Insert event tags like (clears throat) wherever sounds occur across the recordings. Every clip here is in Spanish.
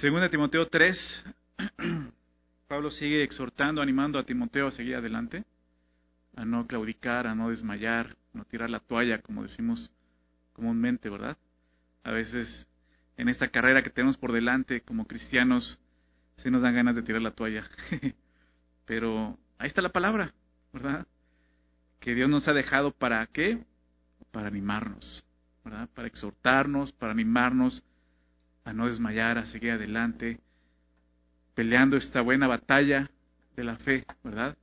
Segunda Timoteo 3, (clears throat) Pablo sigue exhortando, animando a Timoteo a seguir adelante, a no claudicar, a no desmayar, a no tirar la toalla, como decimos comúnmente, ¿verdad? A veces en esta carrera que tenemos por delante como cristianos, se nos dan ganas de tirar la toalla. (laughs) Pero ahí está la palabra, ¿verdad? Que Dios nos ha dejado para qué? Para animarnos, ¿verdad? Para exhortarnos, para animarnos a no desmayar, a seguir adelante, peleando esta buena batalla de la fe, ¿verdad?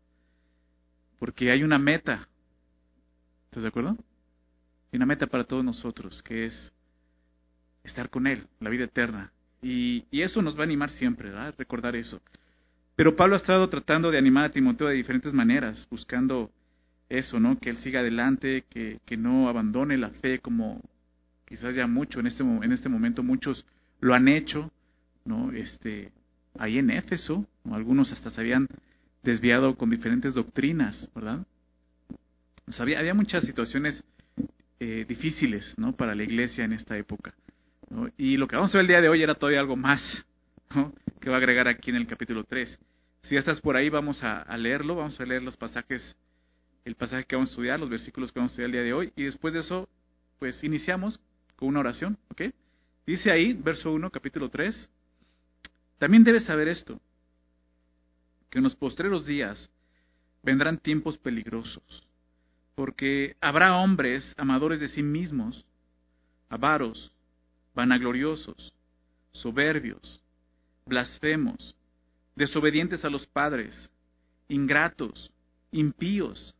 Porque hay una meta. ¿Estás de acuerdo? Hay una meta para todos nosotros, que es estar con Él, la vida eterna. Y, eso nos va a animar siempre, ¿verdad? Recordar eso. Pero Pablo ha estado tratando de animar a Timoteo de diferentes maneras, buscando eso, ¿no? Que él siga adelante, que, que no abandone la fe como quizás ya mucho en este, en este momento muchos lo han hecho, ¿no? Este, ahí en Éfeso, algunos hasta se habían desviado con diferentes doctrinas, ¿verdad? había, había muchas situaciones eh, difíciles, ¿no? Para la iglesia en esta época. Y lo que vamos a ver el día de hoy era todavía algo más que va a agregar aquí en el capítulo 3. Si ya estás por ahí, vamos a, leerlo, vamos a leer los pasajes, el pasaje que vamos a estudiar, los versículos que vamos a estudiar el día de hoy, y después de eso, pues iniciamos con una oración, ¿ok? Dice ahí, verso 1, capítulo 3, también debes saber esto, que en los postreros días vendrán tiempos peligrosos, porque habrá hombres amadores de sí mismos, avaros, vanagloriosos, soberbios, blasfemos, desobedientes a los padres, ingratos, impíos,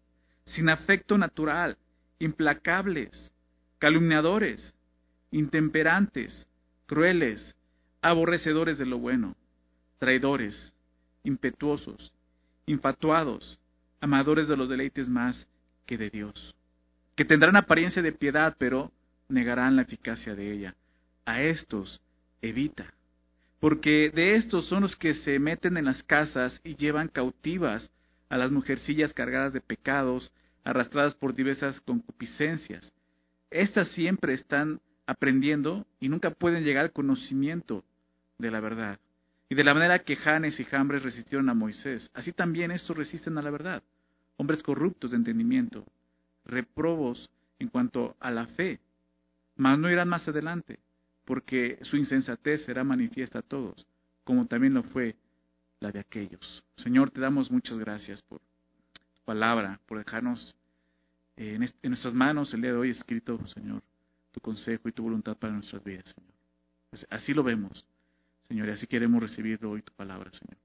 sin afecto natural, implacables, calumniadores, intemperantes, crueles, aborrecedores de lo bueno, traidores, impetuosos, infatuados, amadores de los deleites más que de Dios, que tendrán apariencia de piedad, pero negarán la eficacia de ella a estos evita, porque de estos son los que se meten en las casas y llevan cautivas a las mujercillas cargadas de pecados, arrastradas por diversas concupiscencias. Estas siempre están aprendiendo y nunca pueden llegar al conocimiento de la verdad. Y de la manera que Janes y Jambres resistieron a Moisés, así también estos resisten a la verdad. Hombres corruptos de entendimiento, reprobos en cuanto a la fe, mas no irán más adelante porque su insensatez será manifiesta a todos, como también lo fue la de aquellos. Señor, te damos muchas gracias por tu palabra, por dejarnos eh, en, nuestras manos el día de hoy escrito, Señor, tu consejo y tu voluntad para nuestras vidas, Señor. Así lo vemos, Señor, y así queremos recibir hoy tu palabra, Señor.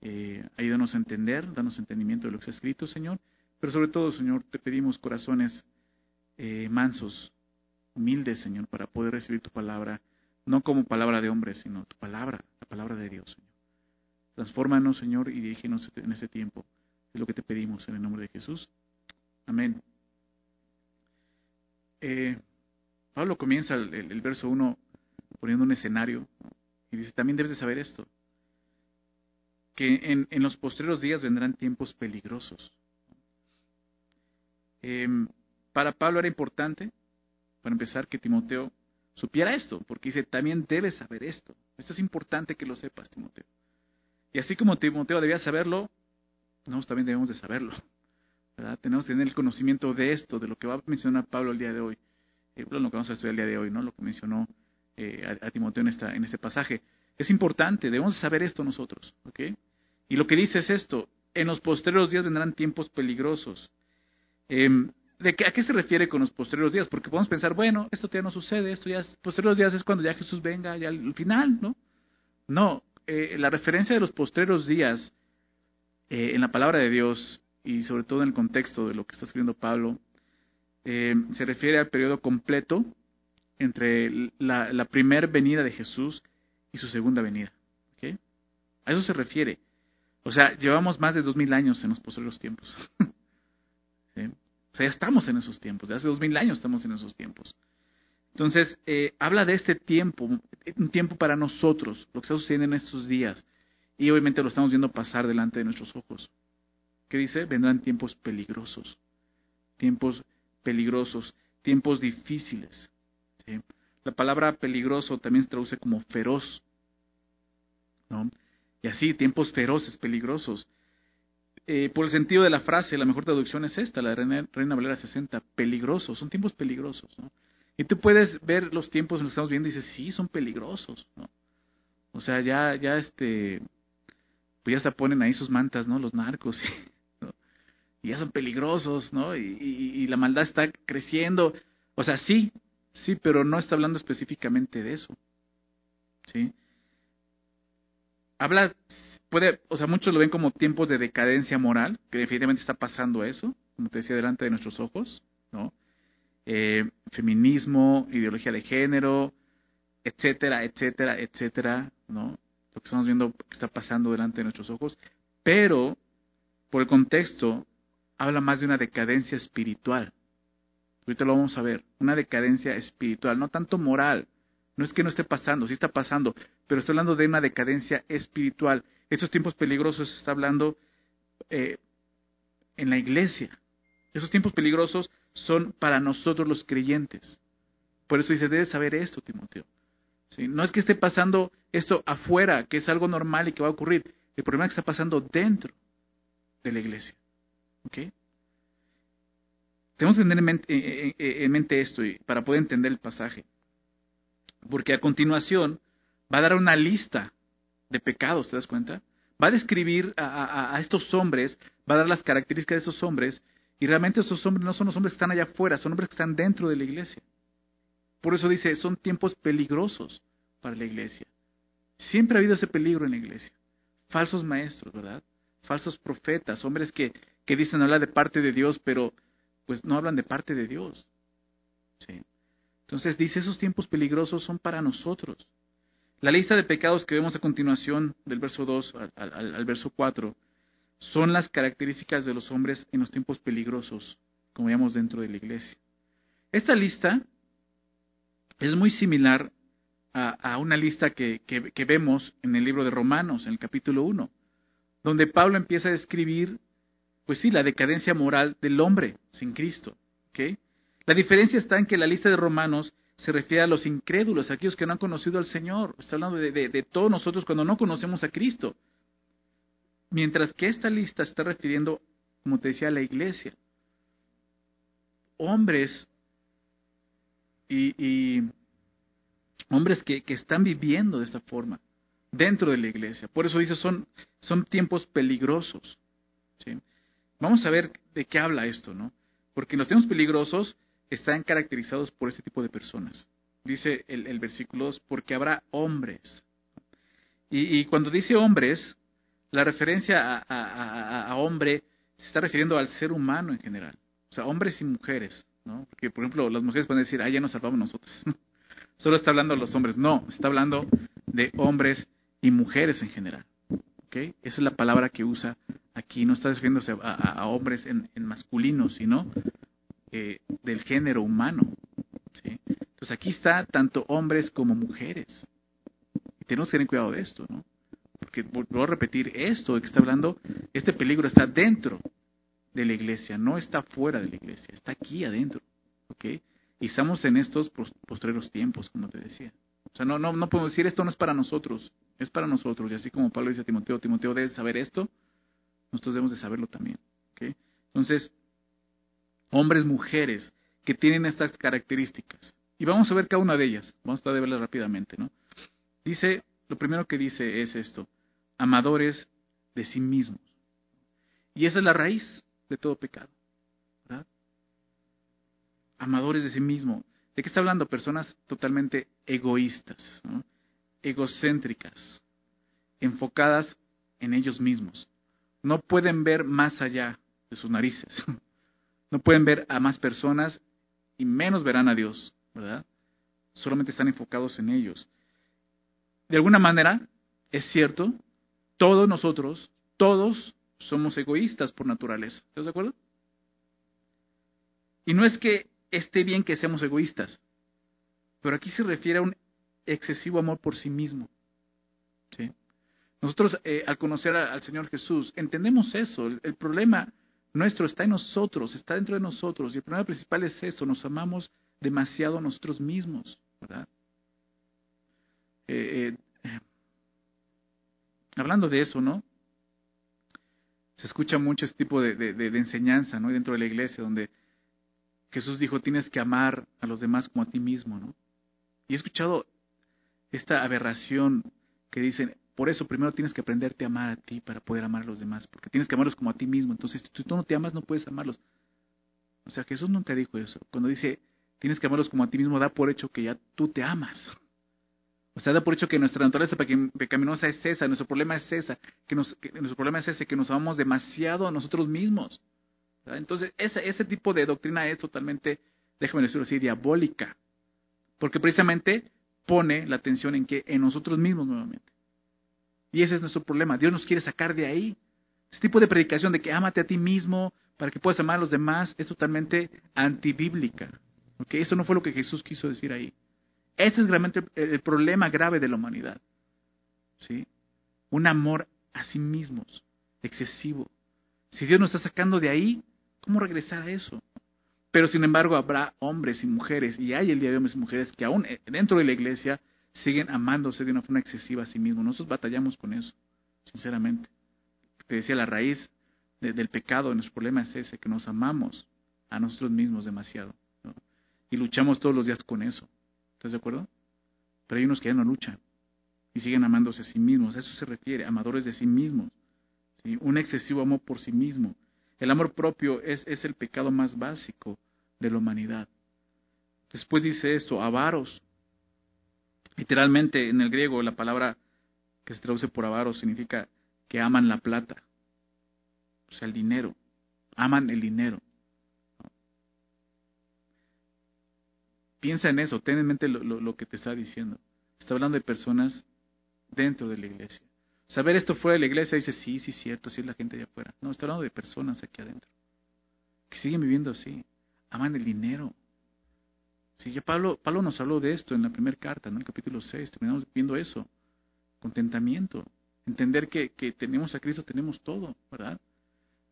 Eh, ayúdanos a entender, danos entendimiento de lo que está escrito, Señor, pero sobre todo, Señor, te pedimos corazones eh, mansos, humildes, Señor, para poder recibir tu palabra, no como palabra de hombre, sino tu palabra, la palabra de Dios, Señor. Transfórmanos, Señor, y dirígenos en este tiempo. Es lo que te pedimos en el nombre de Jesús. Amén. Eh, Pablo comienza el, verso 1 poniendo un escenario y dice, también debes de saber esto, que en, los postreros días vendrán tiempos peligrosos. Em, para Pablo era importante para empezar, que Timoteo supiera esto, porque dice, también debes saber esto. Esto es importante que lo sepas, Timoteo. Y así como Timoteo debía saberlo, nosotros también debemos de saberlo. Tenemos que tener el conocimiento de esto, de lo que va a mencionar Pablo el día de hoy. Lo que vamos a estudiar el día de hoy, ¿no? Lo que mencionó eh, a, Timoteo en, esta, en este pasaje. Es importante, debemos saber esto nosotros, ¿ok? Y lo que dice es esto, en los posteriores días vendrán tiempos peligrosos. Em, ¿De qué, ¿A qué se refiere con los posteriores días? Porque podemos pensar, bueno, esto ya no sucede, esto ya es, posteriores días es cuando ya Jesús venga, ya al final, ¿no? No, eh, la referencia de los posteriores días eh, en la palabra de Dios y sobre todo en el contexto de lo que está escribiendo Pablo, eh, se refiere al periodo completo entre la, la primera venida de Jesús y su segunda venida. ¿okay? A eso se refiere. O sea, llevamos más de dos mil años en los posteriores tiempos. (laughs) O sea, ya estamos en esos tiempos, de hace dos mil años estamos en esos tiempos. Entonces, eh, habla de este tiempo, un tiempo para nosotros, lo que está sucediendo en estos días. Y obviamente lo estamos viendo pasar delante de nuestros ojos. ¿Qué dice? Vendrán tiempos peligrosos, tiempos peligrosos, tiempos difíciles. La palabra peligroso también se traduce como feroz. ¿no? Y así, tiempos feroces, peligrosos. Eh, por el sentido de la frase, la mejor traducción es esta, la Reina, Reina Valera 60, peligrosos, son tiempos peligrosos. ¿no? Y tú puedes ver los tiempos en los que estamos viendo y dices, sí, son peligrosos. ¿no? O sea, ya, ya este, pues ya hasta ponen ahí sus mantas, ¿no? Los narcos. (laughs) Y ya son peligrosos, ¿no? Y la maldad está creciendo. O sea, sí, sí, pero no está hablando específicamente de eso. ¿Sí? Habla, puede, o sea, muchos lo ven como tiempos de decadencia moral, que definitivamente está pasando eso, como te decía, delante de nuestros ojos, ¿no? Eh, feminismo, ideología de género, etcétera, etcétera, etcétera, ¿no? Lo que estamos viendo que está pasando delante de nuestros ojos, pero por el contexto habla más de una decadencia espiritual. Ahorita lo vamos a ver, una decadencia espiritual, no tanto moral. No es que no esté pasando, sí está pasando, pero está hablando de una decadencia espiritual. Esos tiempos peligrosos está hablando eh, en la iglesia. Esos tiempos peligrosos son para nosotros los creyentes. Por eso dice, debes saber esto, Timoteo. No es que esté pasando esto afuera, que es algo normal y que va a ocurrir. El problema es que está pasando dentro de la iglesia. ¿Okay? Tenemos que tener en mente, en mente esto para poder entender el pasaje. Porque a continuación va a dar una lista de pecados, ¿te das cuenta? Va a describir a, estos hombres, va a dar las características de esos hombres, y realmente esos hombres no son los hombres que están allá afuera, son hombres que están dentro de la iglesia. Por eso dice, son tiempos peligrosos para la iglesia. Siempre ha habido ese peligro en la iglesia. Falsos maestros, ¿verdad? Falsos profetas, hombres que, que dicen hablar de parte de Dios, pero pues no hablan de parte de Dios. Entonces dice, esos tiempos peligrosos son para nosotros. La lista de pecados que vemos a continuación del verso 2 al, verso 4 son las características de los hombres en los tiempos peligrosos, como vemos dentro de la iglesia. Esta lista es muy similar a, una lista que, que, que, vemos en el libro de Romanos, en el capítulo 1, donde Pablo empieza a describir, pues sí, la decadencia moral del hombre sin Cristo. ¿okay? La diferencia está en que la lista de Romanos se refiere a los incrédulos, a aquellos que no han conocido al Señor. Está hablando de, todos nosotros cuando no conocemos a Cristo. Mientras que esta lista está refiriendo, como te decía, a la iglesia. Hombres y, y hombres que, que, están viviendo de esta forma dentro de la iglesia. Por eso dice, son, son tiempos peligrosos. ¿sí? Vamos a ver de qué habla esto, ¿no? Porque los tiempos peligrosos están caracterizados por este tipo de personas. Dice el, el versículo 2, porque habrá hombres. Y, cuando dice hombres, la referencia a, hombre se está refiriendo al ser humano en general. O sea, hombres y mujeres. ¿no? Porque, por ejemplo, las mujeres pueden decir, ah, ya nos salvamos nosotros. (laughs) Solo está hablando de los hombres. No, está hablando de hombres y mujeres en general. ¿Okay? Esa es la palabra que usa aquí. No está refiriéndose a, hombres en, en masculino, sino eh, del género humano. Entonces aquí está tanto hombres como mujeres. Y tenemos que tener cuidado de esto, ¿no? Porque vuelvo a repetir esto que está hablando, este peligro está dentro de la iglesia, no está fuera de la iglesia, está aquí adentro. ¿Ok? Y estamos en estos postreros tiempos, como te decía. O sea, no, no, no podemos decir esto no es para nosotros, es para nosotros. Y así como Pablo dice a Timoteo, Timoteo debe saber esto, nosotros debemos de saberlo también. ¿ok? Entonces, hombres, mujeres, que tienen estas características. Y vamos a ver cada una de ellas. Vamos a tratar de verlas rápidamente, ¿no? Dice, lo primero que dice es esto, amadores de sí mismos. Y esa es la raíz de todo pecado, ¿verdad? Amadores de sí mismos. ¿De qué está hablando? Personas totalmente egoístas, ¿no? Egocéntricas, enfocadas en ellos mismos. No pueden ver más allá de sus narices. (laughs) No pueden ver a más personas y menos verán a Dios, ¿verdad? Solamente están enfocados en ellos. De alguna manera, es cierto, todos nosotros, todos somos egoístas por naturaleza. ¿Estás de acuerdo? Y no es que esté bien que seamos egoístas, pero aquí se refiere a un excesivo amor por sí mismo. ¿sí? Nosotros, eh, al conocer al Señor Jesús, entendemos eso. El, problema nuestro está en nosotros, está dentro de nosotros. Y el problema principal es eso, nos amamos demasiado a nosotros mismos. Eh, eh, hablando de eso, ¿no? Se escucha mucho este tipo de, de, enseñanza, ¿no? Dentro de la iglesia, donde Jesús dijo, tienes que amar a los demás como a ti mismo, ¿no? Y he escuchado esta aberración que dicen, por eso primero tienes que aprenderte a amar a ti para poder amar a los demás, porque tienes que amarlos como a ti mismo. Entonces, si tú no te amas, no puedes amarlos. O sea, Jesús nunca dijo eso. Cuando dice, tienes que amarlos como a ti mismo, da por hecho que ya tú te amas. O sea, da por hecho que nuestra naturaleza pecaminosa es esa, nuestro problema es esa, que, nuestro problema es ese, que nos amamos demasiado a nosotros mismos. Entonces, ese tipo de doctrina es totalmente, déjame decirlo así, diabólica. Porque precisamente pone la atención en que en nosotros mismos nuevamente. Y ese es nuestro problema. Dios nos quiere sacar de ahí. Ese tipo de predicación de que ámate a ti mismo para que puedas amar a los demás es totalmente antibíblica. ¿Okay? Eso no fue lo que Jesús quiso decir ahí. Ese es realmente el problema grave de la humanidad. ¿Sí? Un amor a sí mismos, excesivo. Si Dios nos está sacando de ahí, ¿cómo regresar a eso? Pero sin embargo habrá hombres y mujeres, y hay el día de hombres y mujeres que aún eh, dentro de la iglesia siguen amándose de una forma excesiva a sí mismos. Nosotros batallamos con eso, sinceramente. Te decía, la raíz del pecado, de nuestro problema es ese, que nos amamos a nosotros mismos demasiado. Y luchamos todos los días con eso. ¿Estás de acuerdo? Pero hay unos que ya no luchan y siguen amándose a sí mismos. A eso se refiere, amadores de sí mismos. Un excesivo amor por sí mismo. El amor propio es, el pecado más básico de la humanidad. Después dice esto, avaros. Literalmente en el griego la palabra que se traduce por avaros significa que aman la plata, o sea, el dinero, aman el dinero. Piensa en eso, ten en mente lo, que te está diciendo. Está hablando de personas dentro de la iglesia. Saber esto fuera de la iglesia dice, sí, sí, cierto, sí es la gente de afuera. No, está hablando de personas aquí adentro. Que siguen viviendo así. Aman el dinero. Sí, ya Pablo, Pablo nos habló de esto en la primera carta, en el capítulo 6. Terminamos viendo eso. Contentamiento. Entender que, que tenemos a Cristo, tenemos todo, ¿verdad?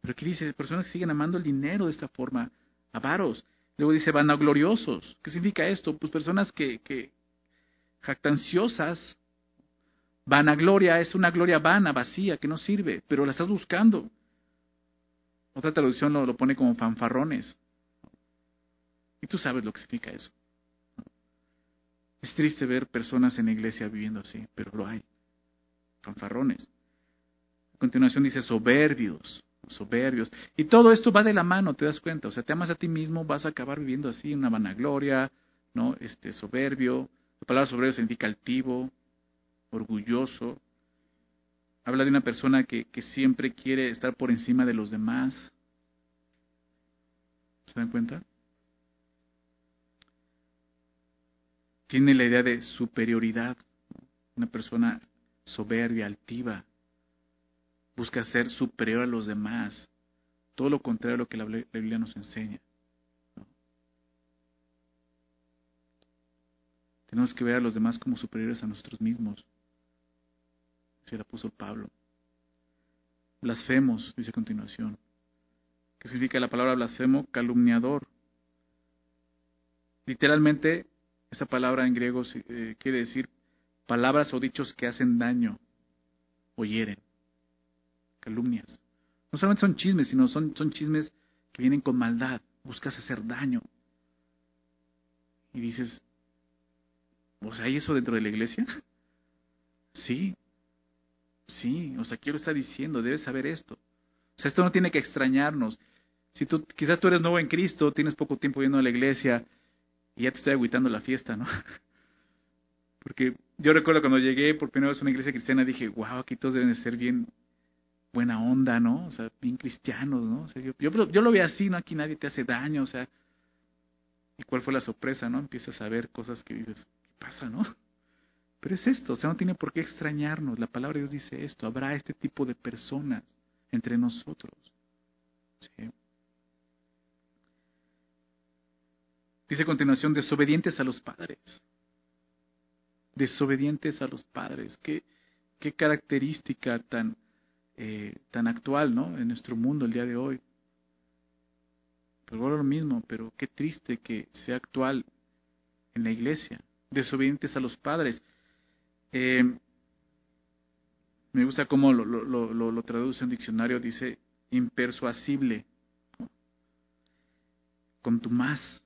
Pero aquí dice, personas que siguen amando el dinero de esta forma. Avaros. Luego dice vanagloriosos. ¿Qué significa esto? Pues personas que, que jactanciosas. Vanagloria es una gloria vana, vacía, que no sirve, pero la estás buscando. Otra traducción lo, pone como fanfarrones. Y tú sabes lo que significa eso. Es triste ver personas en la iglesia viviendo así, pero lo hay. Fanfarrones. A continuación dice soberbios soberbios. Y todo esto va de la mano, te das cuenta. O sea, te amas a ti mismo, vas a acabar viviendo así, una vanagloria, ¿no? Este, soberbio. La palabra soberbio significa altivo, orgulloso. Habla de una persona que, que siempre quiere estar por encima de los demás. ¿Se dan cuenta? Tiene la idea de superioridad. Una persona soberbia, altiva, busca ser superior a los demás. Todo lo contrario a lo que la Biblia nos enseña. Tenemos que ver a los demás como superiores a nosotros mismos. Dice el apóstol Pablo. Blasfemos, dice a continuación. ¿Qué significa la palabra blasfemo? Calumniador. Literalmente, esa palabra en griego eh, quiere decir palabras o dichos que hacen daño o hieren calumnias. No solamente son chismes, sino son, son chismes que vienen con maldad. Buscas hacer daño. Y dices, o sea, ¿hay eso dentro de la iglesia? (laughs) Sí, sí, o sea, quiero estar diciendo, debes saber esto. O sea, esto no tiene que extrañarnos. Si tú, quizás tú eres nuevo en Cristo, tienes poco tiempo viendo a la iglesia y ya te estoy agüitando la fiesta, ¿no? (laughs) Porque yo recuerdo cuando llegué por primera vez a una iglesia cristiana, dije, wow, aquí todos deben de ser bien buena onda, ¿no? O sea, bien cristianos, ¿no? O sea, yo, yo, lo veo así, ¿no? Aquí nadie te hace daño, o sea. ¿Y cuál fue la sorpresa, no? Empiezas a ver cosas que dices, ¿qué pasa, no? Pero es esto, o sea, no tiene por qué extrañarnos. La palabra de Dios dice esto, habrá este tipo de personas entre nosotros. Dice a continuación, desobedientes a los padres. Desobedientes a los padres. Qué, qué característica tan, eh, tan actual, ¿no? En nuestro mundo el día de hoy. Pero ahora lo mismo, pero qué triste que sea actual en la iglesia. Desobedientes a los padres. Eh, Me gusta cómo lo, traduce en diccionario, dice impersuasible, con tu más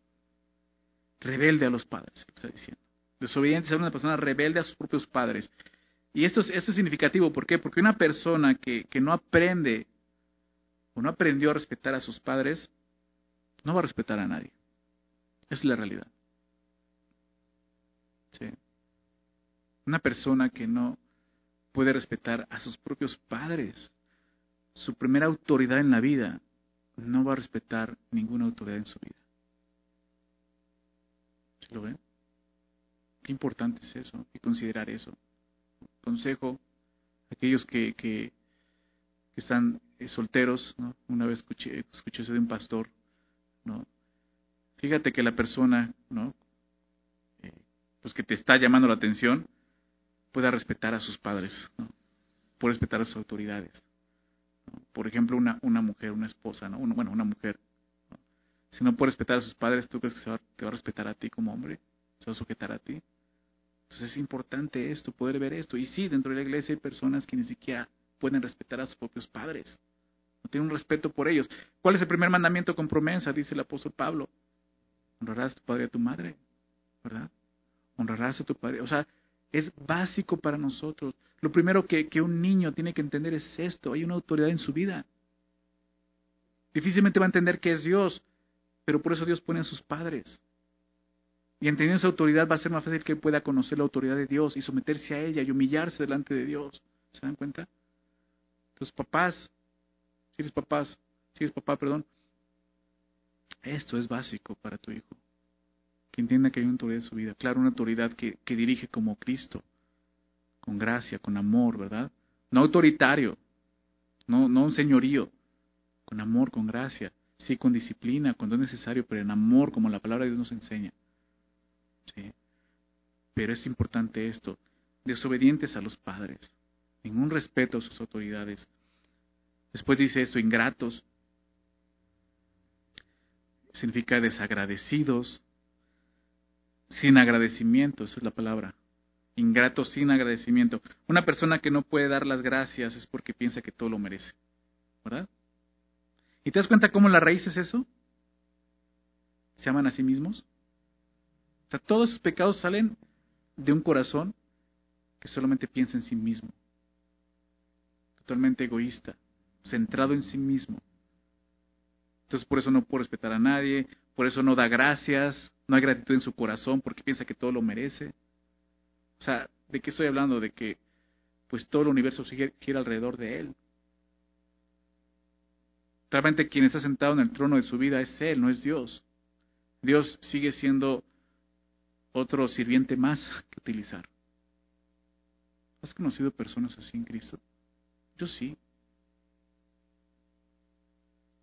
rebelde a los padres, está diciendo. Desobediente es una persona rebelde a sus propios padres. Y esto es, esto es significativo, ¿por qué? Porque una persona que, que no aprende o no aprendió a respetar a sus padres, no va a respetar a nadie. Esa es la realidad. ¿Sí? Una persona que no puede respetar a sus propios padres, su primera autoridad en la vida, no va a respetar ninguna autoridad en su vida. ¿Sí lo ven? Qué importante es eso y considerar eso. Consejo a aquellos que, que, están eh, solteros, ¿no? una vez escuché, escuché eso de un pastor, ¿no? Fíjate que la persona, ¿no? Eh, pues que te está llamando la atención, pueda respetar a sus padres, ¿no? puede respetar a sus autoridades. Por ejemplo, una, una mujer, una esposa, ¿no? bueno, una mujer. Si no puede respetar a sus padres, ¿tú crees que se va, te va a respetar a ti como hombre? ¿Se va a sujetar a ti? Entonces es importante esto, poder ver esto. Y sí, dentro de la iglesia hay personas que ni siquiera pueden respetar a sus propios padres. No tienen un respeto por ellos. ¿Cuál es el primer mandamiento con promesa? Dice el apóstol Pablo. Honrarás a tu padre y a tu madre, ¿verdad? Honrarás a tu padre. O sea, es básico para nosotros. Lo primero que, que un niño tiene que entender es esto. Hay una autoridad en su vida. Difícilmente va a entender que es Dios, pero por eso Dios pone a sus padres. Y entendiendo esa autoridad va a ser más fácil que pueda conocer la autoridad de Dios y someterse a ella y humillarse delante de Dios. ¿Se dan cuenta? Entonces, papás, si eres papás, si eres papá, perdón, esto es básico para tu hijo. Que entienda que hay una autoridad en su vida. Claro, una autoridad que, que dirige como Cristo, con gracia, con amor, ¿verdad? No autoritario, no, no un señorío, con amor, con gracia, sí, con disciplina, cuando es necesario, pero en amor, como la palabra de Dios nos enseña. ¿sí? Pero es importante esto, desobedientes a los padres, ningún respeto a sus autoridades. Después dice esto, ingratos, significa desagradecidos, sin agradecimiento, esa es la palabra. Ingratos sin agradecimiento. Una persona que no puede dar las gracias es porque piensa que todo lo merece. ¿Verdad? ¿Y te das cuenta cómo la raíz es eso? ¿Se aman a sí mismos? sea, todos esos pecados salen de un corazón que solamente piensa en sí mismo. Totalmente egoísta, centrado en sí mismo. Entonces por eso no puede respetar a nadie, por eso no da gracias, no hay gratitud en su corazón porque piensa que todo lo merece. O sea, ¿de qué estoy hablando? De que pues todo el universo gira alrededor de él. Realmente quien está sentado en el trono de su vida es Él, no es Dios. Dios sigue siendo otro sirviente más que utilizar. ¿Has conocido personas así en Cristo? Yo sí.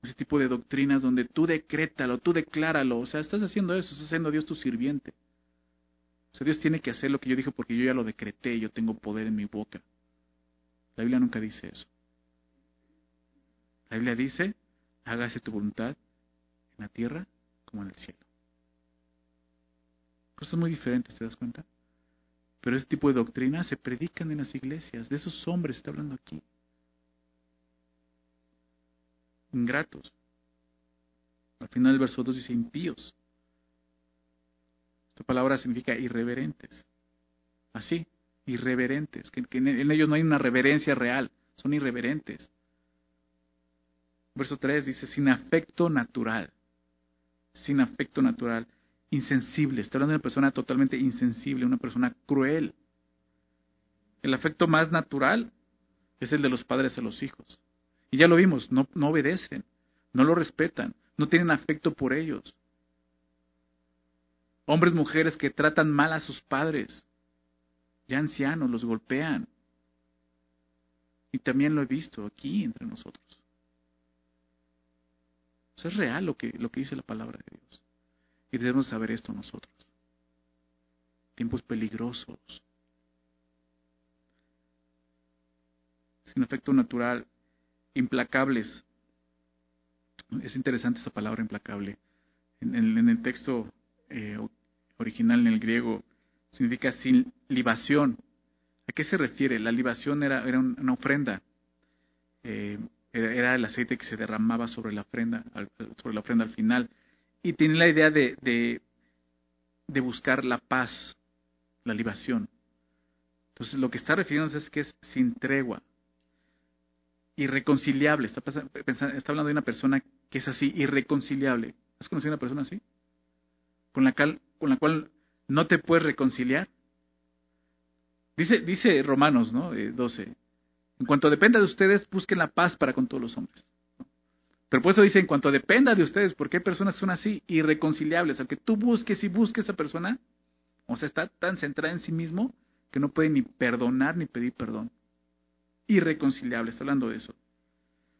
Ese tipo de doctrinas donde tú decrétalo, tú decláralo, o sea, estás haciendo eso, estás haciendo a Dios tu sirviente. O sea, Dios tiene que hacer lo que yo dije porque yo ya lo decreté, yo tengo poder en mi boca. La Biblia nunca dice eso. La Biblia dice, hágase tu voluntad en la tierra como en el cielo. Cosas muy diferentes, ¿te das cuenta? Pero ese tipo de doctrinas se predican en las iglesias. De esos hombres está hablando aquí. Ingratos. Al final del verso 2 dice impíos. Esta palabra significa irreverentes. Así, irreverentes. Que, en ellos no hay una reverencia real. Son irreverentes. Verso 3 dice sin afecto natural. Sin afecto natural insensible. Está hablando de una persona totalmente insensible, una persona cruel. El afecto más natural es el de los padres a los hijos. Y ya lo vimos, no, no obedecen, no lo respetan, no tienen afecto por ellos. Hombres, mujeres que tratan mal a sus padres, ya ancianos, los golpean. Y también lo he visto aquí entre nosotros. es real lo que, lo que dice la palabra de Dios. Y debemos saber esto nosotros. Tiempos peligrosos. Sin efecto natural, implacables. Es interesante esa palabra implacable. En, el texto eh, original, en el griego, significa sin libación. ¿A qué se refiere? La libación era, era una ofrenda. Eh, era, el aceite que se derramaba sobre la ofrenda, sobre la ofrenda al final. Y tiene la idea de, de, de buscar la paz, la libación. Entonces, lo que está refiriéndose es que es sin tregua, irreconciliable. Está, está hablando de una persona que es así, irreconciliable. ¿Has conocido a una persona así? Con la, cual, con la cual no te puedes reconciliar. Dice, dice Romanos ¿no? 12, eh, en cuanto dependa de ustedes, busquen la paz para con todos los hombres. Pero por eso dice, en cuanto dependa de ustedes, porque hay personas que son así, irreconciliables, aunque tú busques y busques a esa persona, o sea, está tan centrada en sí mismo que no puede ni perdonar ni pedir perdón. Irreconciliables, está hablando de eso.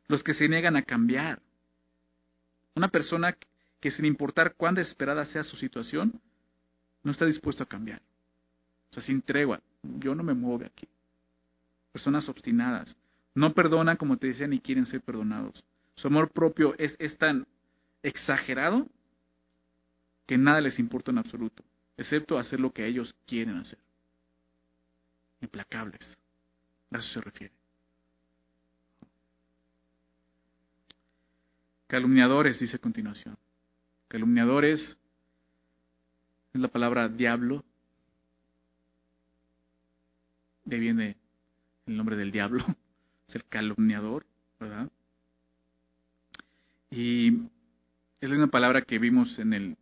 Los que se niegan a cambiar. Una persona que sin importar cuán desesperada sea su situación, no está dispuesto a cambiar. O sea, sin tregua. Yo no me muevo de aquí. Personas obstinadas. No perdonan, como te decía, ni quieren ser perdonados. Su amor propio es, es tan exagerado que nada les importa en absoluto, excepto hacer lo que ellos quieren hacer. Implacables. A eso se refiere. Calumniadores, dice a continuación. Calumniadores es la palabra diablo. De ahí viene el nombre del diablo. (laughs) Es el calumniador, ¿verdad? Y es una palabra que vimos en el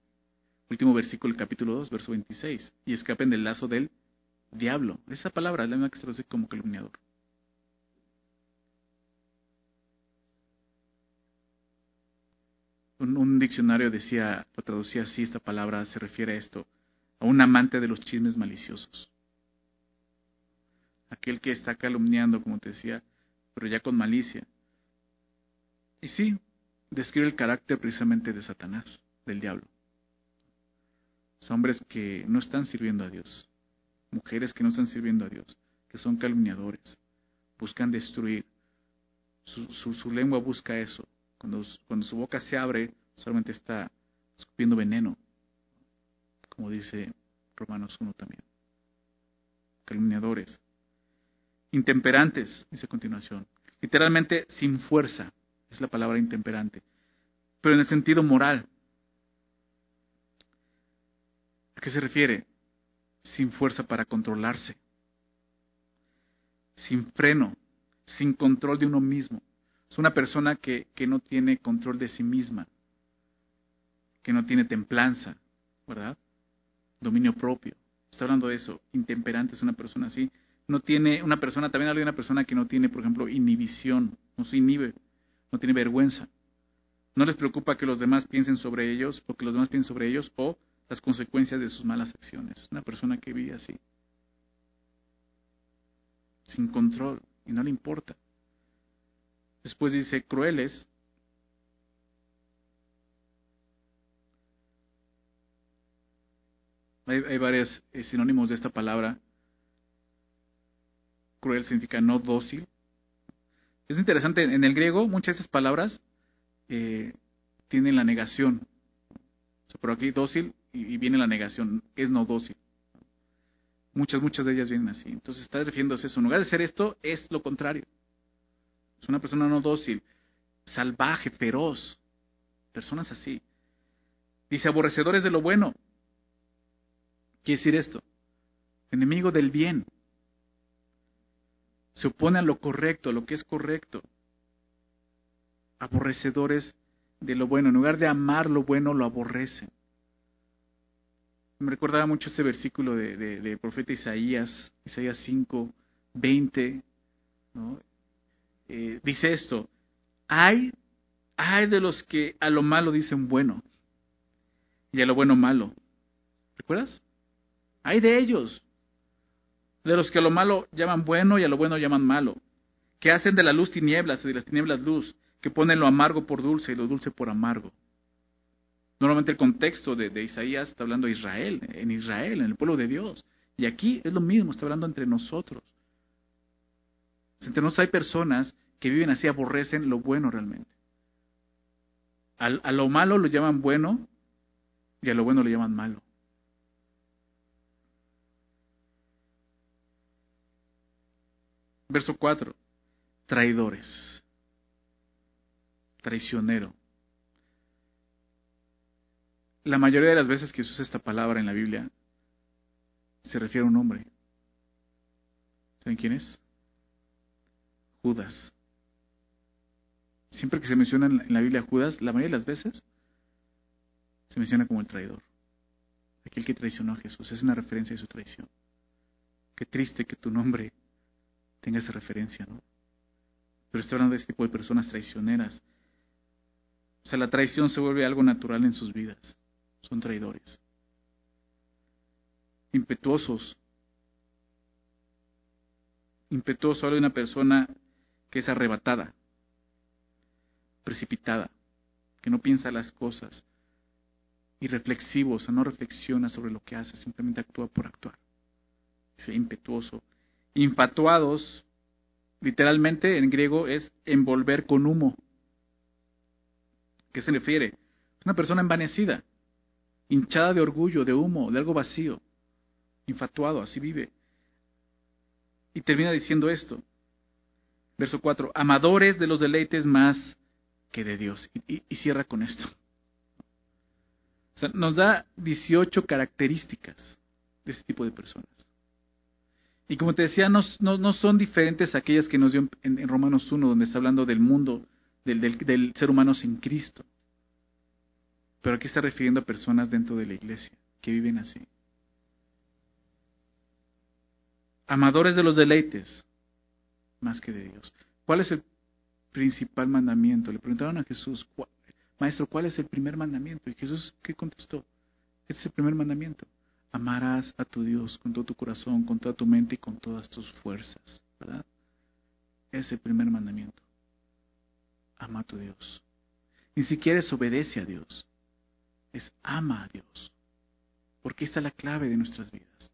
último versículo del capítulo 2, verso 26. Y escapen del lazo del diablo. Esa palabra es la misma que se traduce como calumniador. Un, diccionario decía, lo traducía así, esta palabra se refiere a esto, a un amante de los chismes maliciosos. Aquel que está calumniando, como te decía, pero ya con malicia. Y sí, describe el carácter precisamente de Satanás, del diablo. Son hombres que no están sirviendo a Dios, mujeres que no están sirviendo a Dios, que son calumniadores, buscan destruir. Su, su lengua busca eso, cuando, su boca se abre, solamente está escupiendo veneno, como dice Romanos 1 también. Calumniadores. Intemperantes, dice a continuación. Literalmente sin fuerza, es la palabra intemperante. Pero en el sentido moral. ¿A qué se refiere? Sin fuerza para controlarse. Sin freno, sin control de uno mismo. Es una persona que, que no tiene control de sí misma, que no tiene templanza, ¿verdad? Dominio propio. Está hablando de eso. Intemperante es una persona así. No tiene, una persona, también habla de una persona que no tiene, por ejemplo, inhibición, no se inhibe, no tiene vergüenza. No les preocupa que los demás piensen sobre ellos, o que los demás piensen sobre ellos, o las consecuencias de sus malas acciones. Una persona que vive así, sin control, y no le importa. Después dice crueles. Hay, varios eh, sinónimos de esta palabra. Cruel significa no dócil. Es interesante, en el griego muchas de estas palabras eh, tienen la negación. pero aquí dócil y, y, viene la negación, es no dócil. Muchas, muchas de ellas vienen así. Entonces está refiriéndose a eso. En lugar de ser esto, es lo contrario. Es una persona no dócil, salvaje, feroz. Personas así. Dice, aborrecedores de lo bueno. Quiere decir esto. Enemigo del bien. Se opone a lo correcto, a lo que es correcto. Aborrecedores de lo bueno. En lugar de amar lo bueno, lo aborrecen. Me recordaba mucho ese versículo de, de, profeta Isaías, Isaías 5, 20, ¿no? Dice esto, hay, hay de los que a lo malo dicen bueno y a lo bueno malo. ¿Recuerdas? Hay de ellos, de los que a lo malo llaman bueno y a lo bueno llaman malo, que hacen de la luz tinieblas y de las tinieblas luz, que ponen lo amargo por dulce y lo dulce por amargo. Normalmente el contexto de Isaías está hablando de Israel, en Israel, en el pueblo de Dios. Y aquí es lo mismo, está hablando entre nosotros. Entre nosotros hay personas que viven así, aborrecen lo bueno realmente. a lo malo lo llaman bueno y a lo bueno lo llaman malo. Verso 4. Traidores. Traicionero. La mayoría de las veces que se usa esta palabra en la Biblia se refiere a un hombre. ¿Saben quién es? Judas. Siempre que se menciona en la Biblia Judas, la mayoría de las veces se menciona como el traidor. Aquel que traicionó a Jesús. Es una referencia de su traición. Qué triste que tu nombre tenga esa referencia, ¿no? Pero estoy hablando de este tipo de personas traicioneras. O sea, la traición se vuelve algo natural en sus vidas. Son traidores. Impetuosos. Impetuoso habla de una persona que es arrebatada, precipitada, que no piensa las cosas, irreflexivo, o sea, no reflexiona sobre lo que hace, simplemente actúa por actuar. Es impetuoso. Infatuados, literalmente en griego es envolver con humo. ¿Qué se refiere? Una persona envanecida, hinchada de orgullo, de humo, de algo vacío, infatuado, así vive. Y termina diciendo esto, verso 4, amadores de los deleites más que de Dios. Y, cierra con esto. O sea, nos da 18 características de este tipo de personas. Y como te decía, no, no, son diferentes a aquellas que nos dio en, Romanos 1, donde está hablando del mundo, del, del, ser humano sin Cristo. Pero aquí está refiriendo a personas dentro de la iglesia que viven así. Amadores de los deleites, más que de Dios. ¿Cuál es el principal mandamiento? Le preguntaron a Jesús, Maestro, ¿cuál es el primer mandamiento? Y Jesús, ¿qué contestó? Este es el primer mandamiento. Amarás a tu Dios con todo tu corazón, con toda tu mente y con todas tus fuerzas. ¿Verdad? Es el primer mandamiento. Ama a tu Dios. Ni siquiera es obedece a Dios. Es ama a Dios. Porque esta es la clave de nuestras vidas.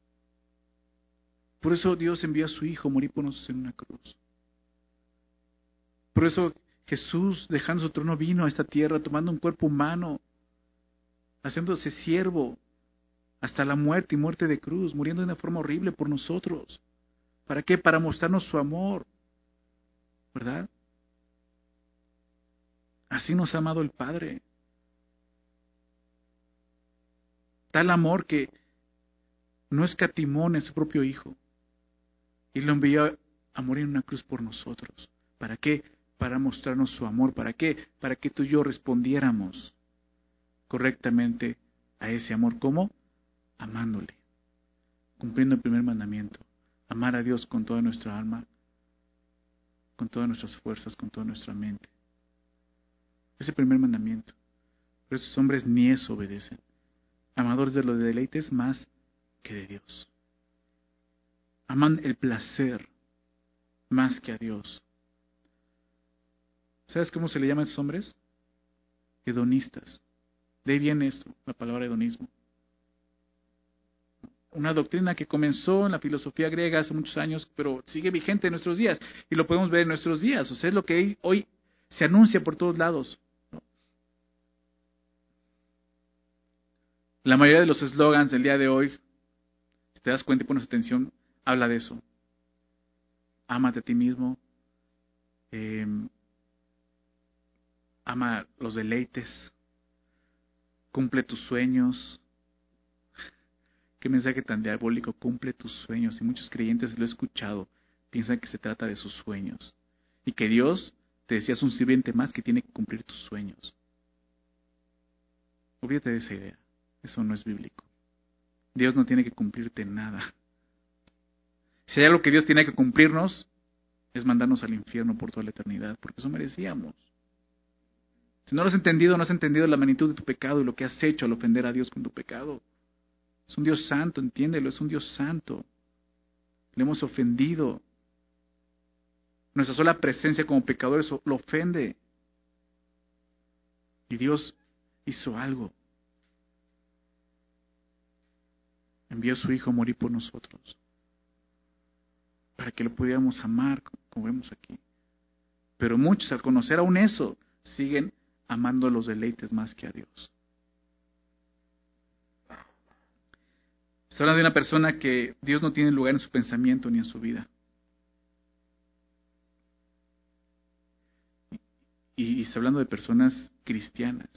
Por eso Dios envió a su Hijo a morir por nosotros en una cruz. Por eso Jesús, dejando su trono, vino a esta tierra tomando un cuerpo humano, haciéndose siervo hasta la muerte y muerte de cruz, muriendo de una forma horrible por nosotros. ¿Para qué? Para mostrarnos su amor. ¿Verdad? Así nos ha amado el Padre. Tal amor que no escatimó en su propio Hijo y lo envió a morir en una cruz por nosotros. ¿Para qué? para mostrarnos su amor. ¿Para qué? Para que tú y yo respondiéramos correctamente a ese amor. ¿Cómo? Amándole, cumpliendo el primer mandamiento. Amar a Dios con toda nuestra alma, con todas nuestras fuerzas, con toda nuestra mente. Ese primer mandamiento. Pero esos hombres ni eso obedecen. Amadores de los deleites más que de Dios. Aman el placer más que a Dios. ¿Sabes cómo se le llama a esos hombres? Hedonistas. De ahí viene esto, la palabra hedonismo. Una doctrina que comenzó en la filosofía griega hace muchos años, pero sigue vigente en nuestros días. Y lo podemos ver en nuestros días. O sea, es lo que hoy se anuncia por todos lados. La mayoría de los eslogans del día de hoy, si te das cuenta y pones atención, habla de eso. Ámate a ti mismo. Eh, ama los deleites, cumple tus sueños. Qué mensaje tan diabólico, cumple tus sueños. Y muchos creyentes lo he escuchado, piensan que se trata de sus sueños. Y que Dios, te decías, un sirviente más que tiene que cumplir tus sueños. Olvídate de esa idea. Eso no es bíblico. Dios no tiene que cumplirte nada. Si hay algo que Dios tiene que cumplirnos, es mandarnos al infierno por toda la eternidad, porque eso merecíamos. Si no lo has entendido, no has entendido la magnitud de tu pecado y lo que has hecho al ofender a Dios con tu pecado. Es un Dios santo, entiéndelo, es un Dios santo. Le hemos ofendido. Nuestra sola presencia como pecadores lo ofende. Y Dios hizo algo. Envió a su Hijo a morir por nosotros para que lo pudiéramos amar, como vemos aquí. Pero muchos, al conocer aún eso, siguen amando los deleites más que a Dios. Se habla de una persona que Dios no tiene lugar en su pensamiento ni en su vida. Y, está hablando de personas cristianas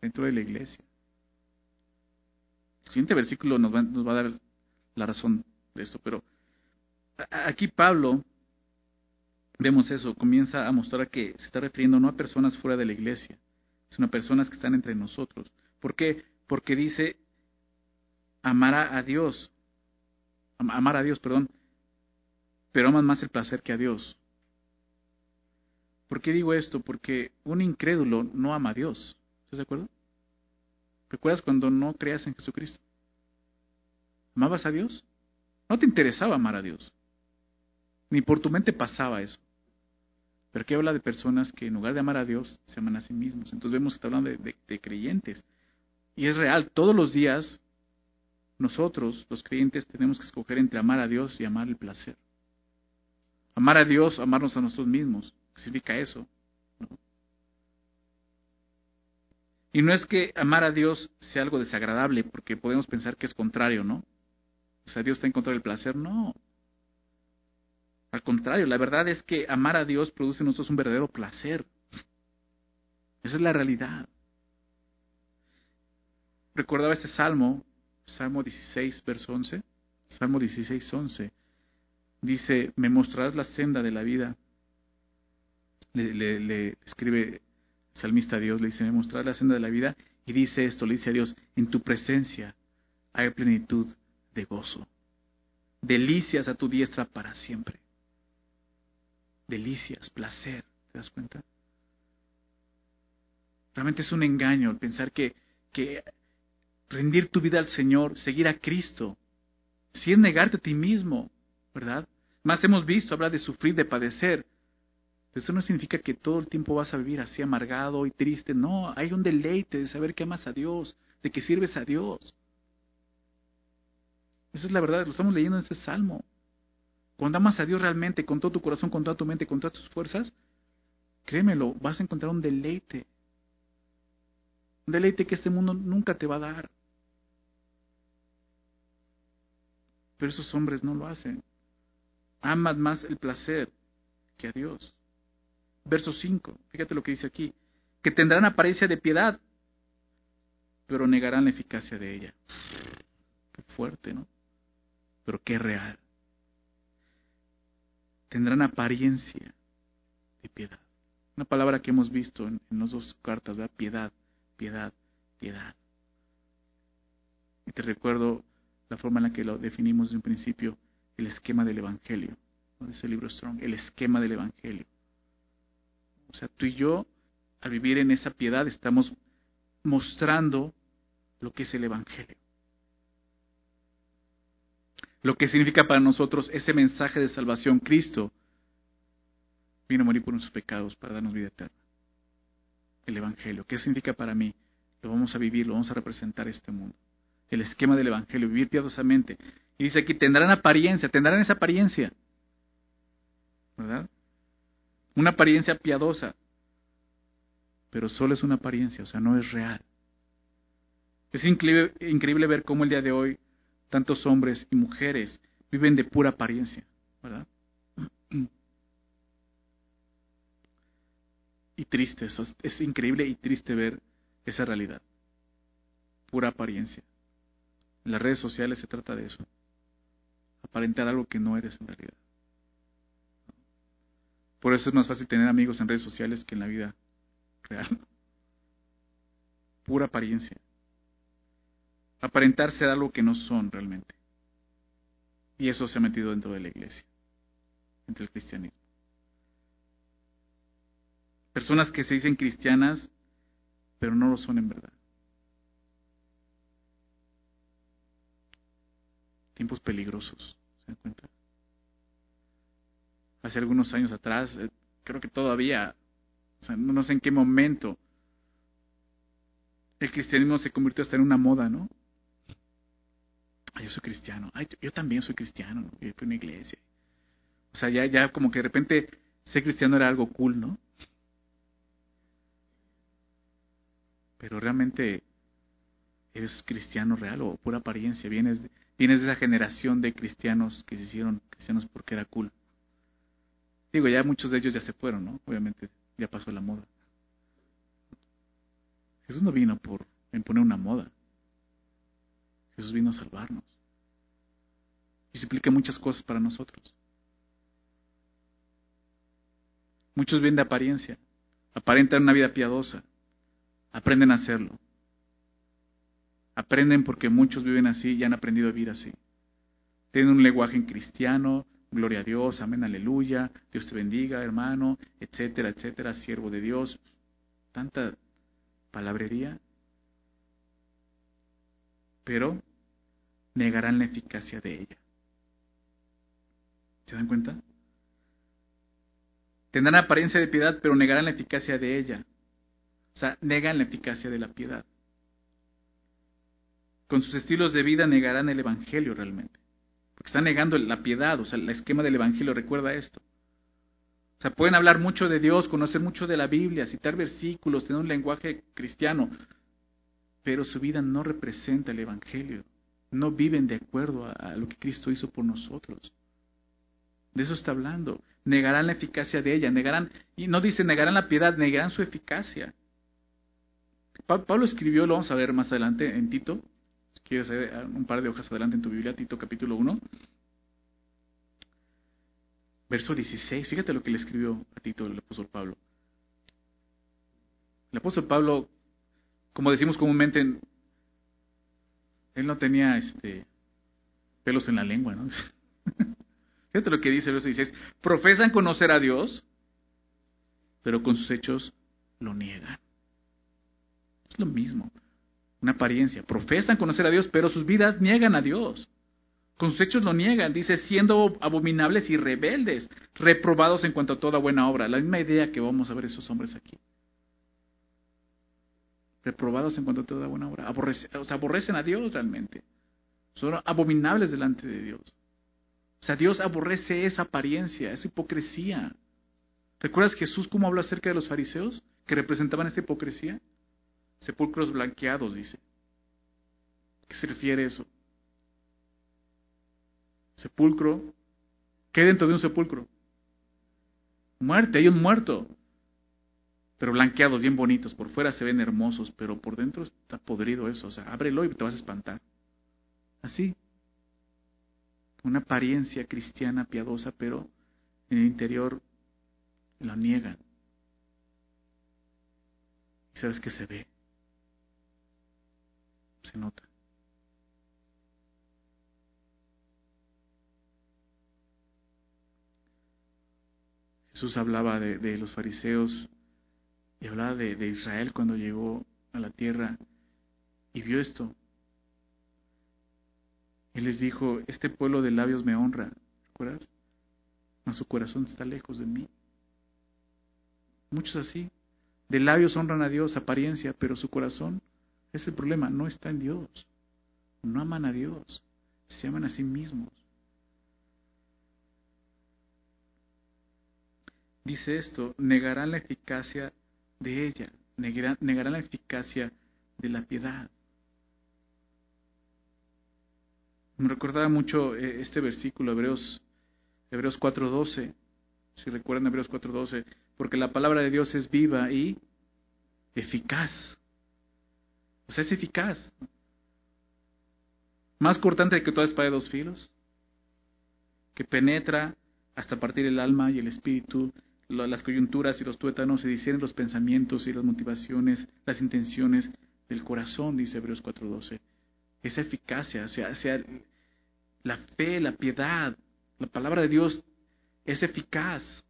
dentro de la iglesia. El siguiente versículo nos va a dar la razón de esto, pero aquí Pablo, vemos eso, comienza a mostrar que se está refiriendo no a personas fuera de la iglesia, sino a personas que están entre nosotros. ¿Por qué? Porque dice amar a Dios, amar a Dios, perdón, pero aman más el placer que a Dios. ¿Por qué digo esto? Porque un incrédulo no ama a Dios. ¿Estás de acuerdo? ¿Recuerdas cuando no creas en Jesucristo? ¿Amabas a Dios? No te interesaba amar a Dios. Ni por tu mente pasaba eso. Pero aquí habla de personas que en lugar de amar a Dios, se aman a sí mismos. Entonces vemos que está hablando de, creyentes. Y es real, todos los días nosotros, los creyentes, tenemos que escoger entre amar a Dios y amar el placer. Amar a Dios, amarnos a nosotros mismos. ¿Qué significa eso? Y no es que amar a Dios sea algo desagradable, porque podemos pensar que es contrario, ¿no? O sea, Dios está en contra del placer. No. Al contrario, la verdad es que amar a Dios produce en nosotros un verdadero placer. Esa es la realidad. Recordaba este salmo Salmo 16, verso 11. Salmo 16, 11. Dice, me mostrarás la senda de la vida. Le, escribe el salmista a Dios, le dice, me mostrarás la senda de la vida. Y dice esto, le dice a Dios, en tu presencia hay plenitud de gozo. Delicias a tu diestra para siempre. Delicias, placer, ¿te das cuenta? Realmente es un engaño el pensar que, que rendir tu vida al Señor, seguir a Cristo, si es negarte a ti mismo, ¿verdad? Más hemos visto hablar de sufrir, de padecer. Pero eso no significa que todo el tiempo vas a vivir así amargado y triste. No, hay un deleite de saber que amas a Dios, de que sirves a Dios. Esa es la verdad, lo estamos leyendo en ese salmo. Cuando amas a Dios realmente, con todo tu corazón, con toda tu mente, con todas tus fuerzas, créemelo, vas a encontrar un deleite. Un deleite que este mundo nunca te va a dar. Pero esos hombres no lo hacen. Aman más el placer que a Dios. Verso 5, fíjate lo que dice aquí. Que tendrán apariencia de piedad, pero negarán la eficacia de ella. Qué fuerte, ¿no? Pero qué real. Tendrán apariencia de piedad. Una palabra que hemos visto en, las dos cartas, ¿verdad? Piedad, piedad, piedad. Y te recuerdo la forma en la que lo definimos desde un principio, el esquema del Evangelio. Ese libro Strong, el esquema del Evangelio. O sea, tú y yo, al vivir en esa piedad, estamos mostrando lo que es el Evangelio. Lo que significa para nosotros ese mensaje de salvación. Cristo vino a morir por nuestros pecados para darnos vida eterna. El Evangelio. ¿Qué significa para mí? Lo vamos a vivir, lo vamos a representar este mundo el esquema del Evangelio, vivir piadosamente. Y dice aquí, tendrán apariencia, tendrán esa apariencia. ¿Verdad? Una apariencia piadosa. Pero solo es una apariencia, o sea, no es real. Es increíble, increíble ver cómo el día de hoy tantos hombres y mujeres viven de pura apariencia, ¿verdad? Y triste, es increíble y triste ver esa realidad. Pura apariencia. En las redes sociales se trata de eso. Aparentar algo que no eres en realidad. Por eso es más fácil tener amigos en redes sociales que en la vida real. Pura apariencia. Aparentar ser algo que no son realmente. Y eso se ha metido dentro de la iglesia, entre el cristianismo. Personas que se dicen cristianas, pero no lo son en verdad. tiempos peligrosos, ¿se dan cuenta? Hace algunos años atrás, eh, creo que todavía, no sé en qué momento, el cristianismo se convirtió hasta en una moda, ¿no? Yo soy cristiano, yo, también soy cristiano, yo fui a una iglesia. O sea, ya, ya como que de repente ser cristiano era algo cool, ¿no? Pero realmente eres cristiano real o pura apariencia, vienes de, Tienes esa generación de cristianos que se hicieron cristianos porque era cool. Digo, ya muchos de ellos ya se fueron, ¿no? Obviamente ya pasó la moda. Jesús no vino por imponer una moda. Jesús vino a salvarnos. Y se explica muchas cosas para nosotros. Muchos vienen de apariencia, aparentan una vida piadosa, aprenden a hacerlo. Aprenden porque muchos viven así y han aprendido a vivir así. Tienen un lenguaje en cristiano, gloria a Dios, amén, aleluya, Dios te bendiga, hermano, etcétera, etcétera, siervo de Dios. Tanta palabrería. Pero negarán la eficacia de ella. ¿Se dan cuenta? Tendrán apariencia de piedad, pero negarán la eficacia de ella. O sea, negan la eficacia de la piedad. Con sus estilos de vida negarán el Evangelio realmente. Porque están negando la piedad, o sea, el esquema del Evangelio recuerda esto. O sea, pueden hablar mucho de Dios, conocer mucho de la Biblia, citar versículos, tener un lenguaje cristiano, pero su vida no representa el Evangelio. No viven de acuerdo a, lo que Cristo hizo por nosotros. De eso está hablando. Negarán la eficacia de ella, negarán, y no dice negarán la piedad, negarán su eficacia. Pablo escribió, lo vamos a ver más adelante en Tito, si quieres un par de hojas adelante en tu Biblia, Tito capítulo 1. Verso 16, fíjate lo que le escribió a Tito el apóstol Pablo. El apóstol Pablo, como decimos comúnmente, él no tenía este pelos en la lengua, ¿no? (laughs) Fíjate lo que dice el verso 16. Profesan conocer a Dios, pero con sus hechos lo niegan. Es lo mismo, una apariencia. Profesan conocer a Dios, pero sus vidas niegan a Dios. Con sus hechos lo niegan, dice, siendo abominables y rebeldes, reprobados en cuanto a toda buena obra. La misma idea que vamos a ver esos hombres aquí. Reprobados en cuanto a toda buena obra. o sea, aborrecen a Dios realmente. Son abominables delante de Dios. O sea, Dios aborrece esa apariencia, esa hipocresía. ¿Recuerdas Jesús cómo habló acerca de los fariseos que representaban esta hipocresía? Sepulcros blanqueados, dice. ¿Qué se refiere eso? Sepulcro. ¿Qué dentro de un sepulcro? Muerte, hay un muerto. Pero blanqueados, bien bonitos. Por fuera se ven hermosos, pero por dentro está podrido eso. O sea, ábrelo y te vas a espantar. Así una apariencia cristiana piadosa, pero en el interior la niegan. ¿Y sabes qué se ve? Se nota. Jesús hablaba de, los fariseos y hablaba de Israel cuando llegó a la tierra y vio esto. Él les dijo, este pueblo de labios me honra, ¿recuerdas? Mas su corazón está lejos de mí. Muchos así, de labios honran a Dios, apariencia, pero su corazón, es el problema, no está en Dios. No aman a Dios, se aman a sí mismos. Dice esto, negarán la eficacia de ella, negarán, la eficacia de la piedad. Me recordaba mucho eh, este versículo, Hebreos, Hebreos 4.12, si recuerdan Hebreos 4.12, porque la palabra de Dios es viva y eficaz. O sea, es eficaz. Más cortante que toda espada de dos filos, que penetra hasta partir el alma y el espíritu, las coyunturas y los tuétanos, y disciernen los pensamientos y las motivaciones, las intenciones del corazón, dice Hebreos 4.12 esa eficacia, o sea, la fe, la piedad, la palabra de Dios es eficaz.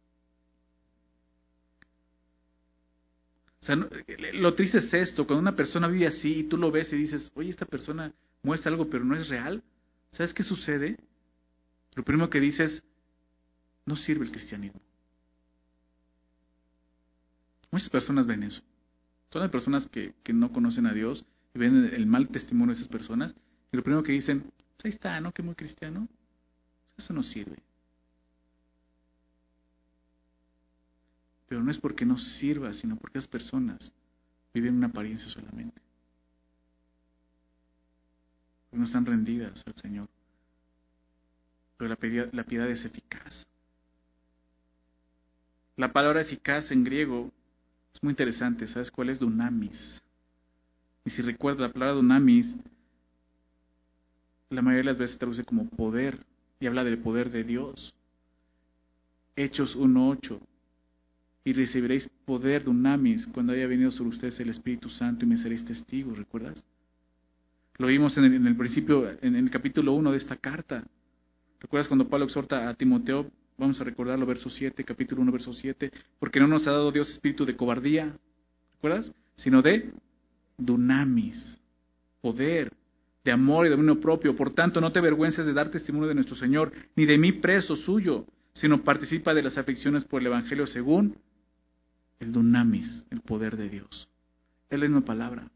Lo triste es esto, cuando una persona vive así y tú lo ves y dices, oye, esta persona muestra algo pero no es real, ¿sabes qué sucede? Lo primero que dices, no sirve el cristianismo. Muchas personas ven eso. Son las personas que, que no conocen a Dios y ven el mal testimonio de esas personas, y lo primero que dicen, pues ahí está, ¿no? Que muy cristiano. Eso no sirve. Pero no es porque no sirva, sino porque esas personas viven una apariencia solamente. No están rendidas al Señor. Pero la piedad es eficaz. La palabra eficaz en griego Es muy interesante, ¿sabes cuál es dunamis? Y si recuerdas la palabra dunamis, la mayoría de las veces traduce como poder y habla del poder de Dios. Hechos 1.8. Y recibiréis poder dunamis cuando haya venido sobre ustedes el Espíritu Santo y me seréis testigos, ¿recuerdas? Lo vimos en el, en el principio, en el capítulo 1 de esta carta. ¿Recuerdas cuando Pablo exhorta a Timoteo? Vamos a recordarlo, verso 7, capítulo 1, verso 7. Porque no nos ha dado Dios espíritu de cobardía, ¿recuerdas? Sino de dunamis, poder, de amor y dominio propio. Por tanto, no te avergüences de dar testimonio de nuestro Señor, ni de mí preso suyo, sino participa de las aflicciones por el Evangelio según el dunamis, el poder de Dios. Es la misma palabra.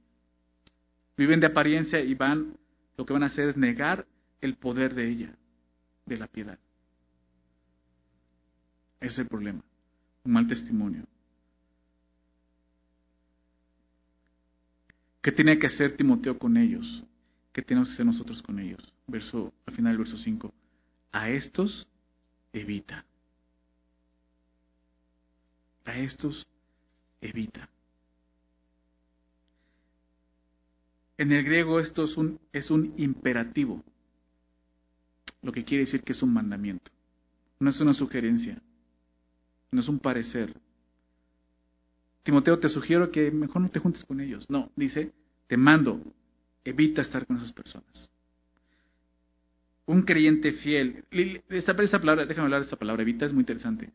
Viven de apariencia y van, lo que van a hacer es negar el poder de ella, de la piedad. Ese es el problema. Un mal testimonio. ¿Qué tiene que hacer Timoteo con ellos? ¿Qué tenemos que hacer nosotros con ellos? Verso, al final del verso 5. A estos evita. A estos evita. En el griego esto es un, es un imperativo, lo que quiere decir que es un mandamiento. No es una sugerencia, no es un parecer. Timoteo, te sugiero que mejor no te juntes con ellos. No, dice, te mando, evita estar con esas personas. Un creyente fiel, esta, palabra, déjame hablar de esta palabra, evita, es muy interesante.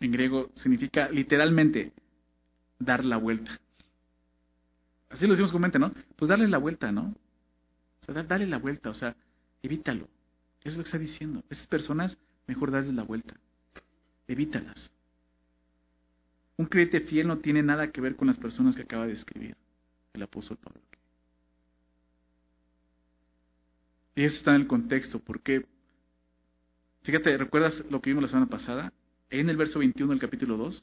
En griego significa literalmente dar la vuelta. Así lo decimos comúnmente, ¿no? Pues darle la vuelta, ¿no? O sea, dale la vuelta, o sea, evítalo. Eso es lo que está diciendo. Esas personas, mejor darles la vuelta. Evítalas. Un creyente fiel no tiene nada que ver con las personas que acaba de escribir el apóstol Pablo. Y eso está en el contexto, porque, fíjate, ¿recuerdas lo que vimos la semana pasada? En el verso 21 del capítulo 2,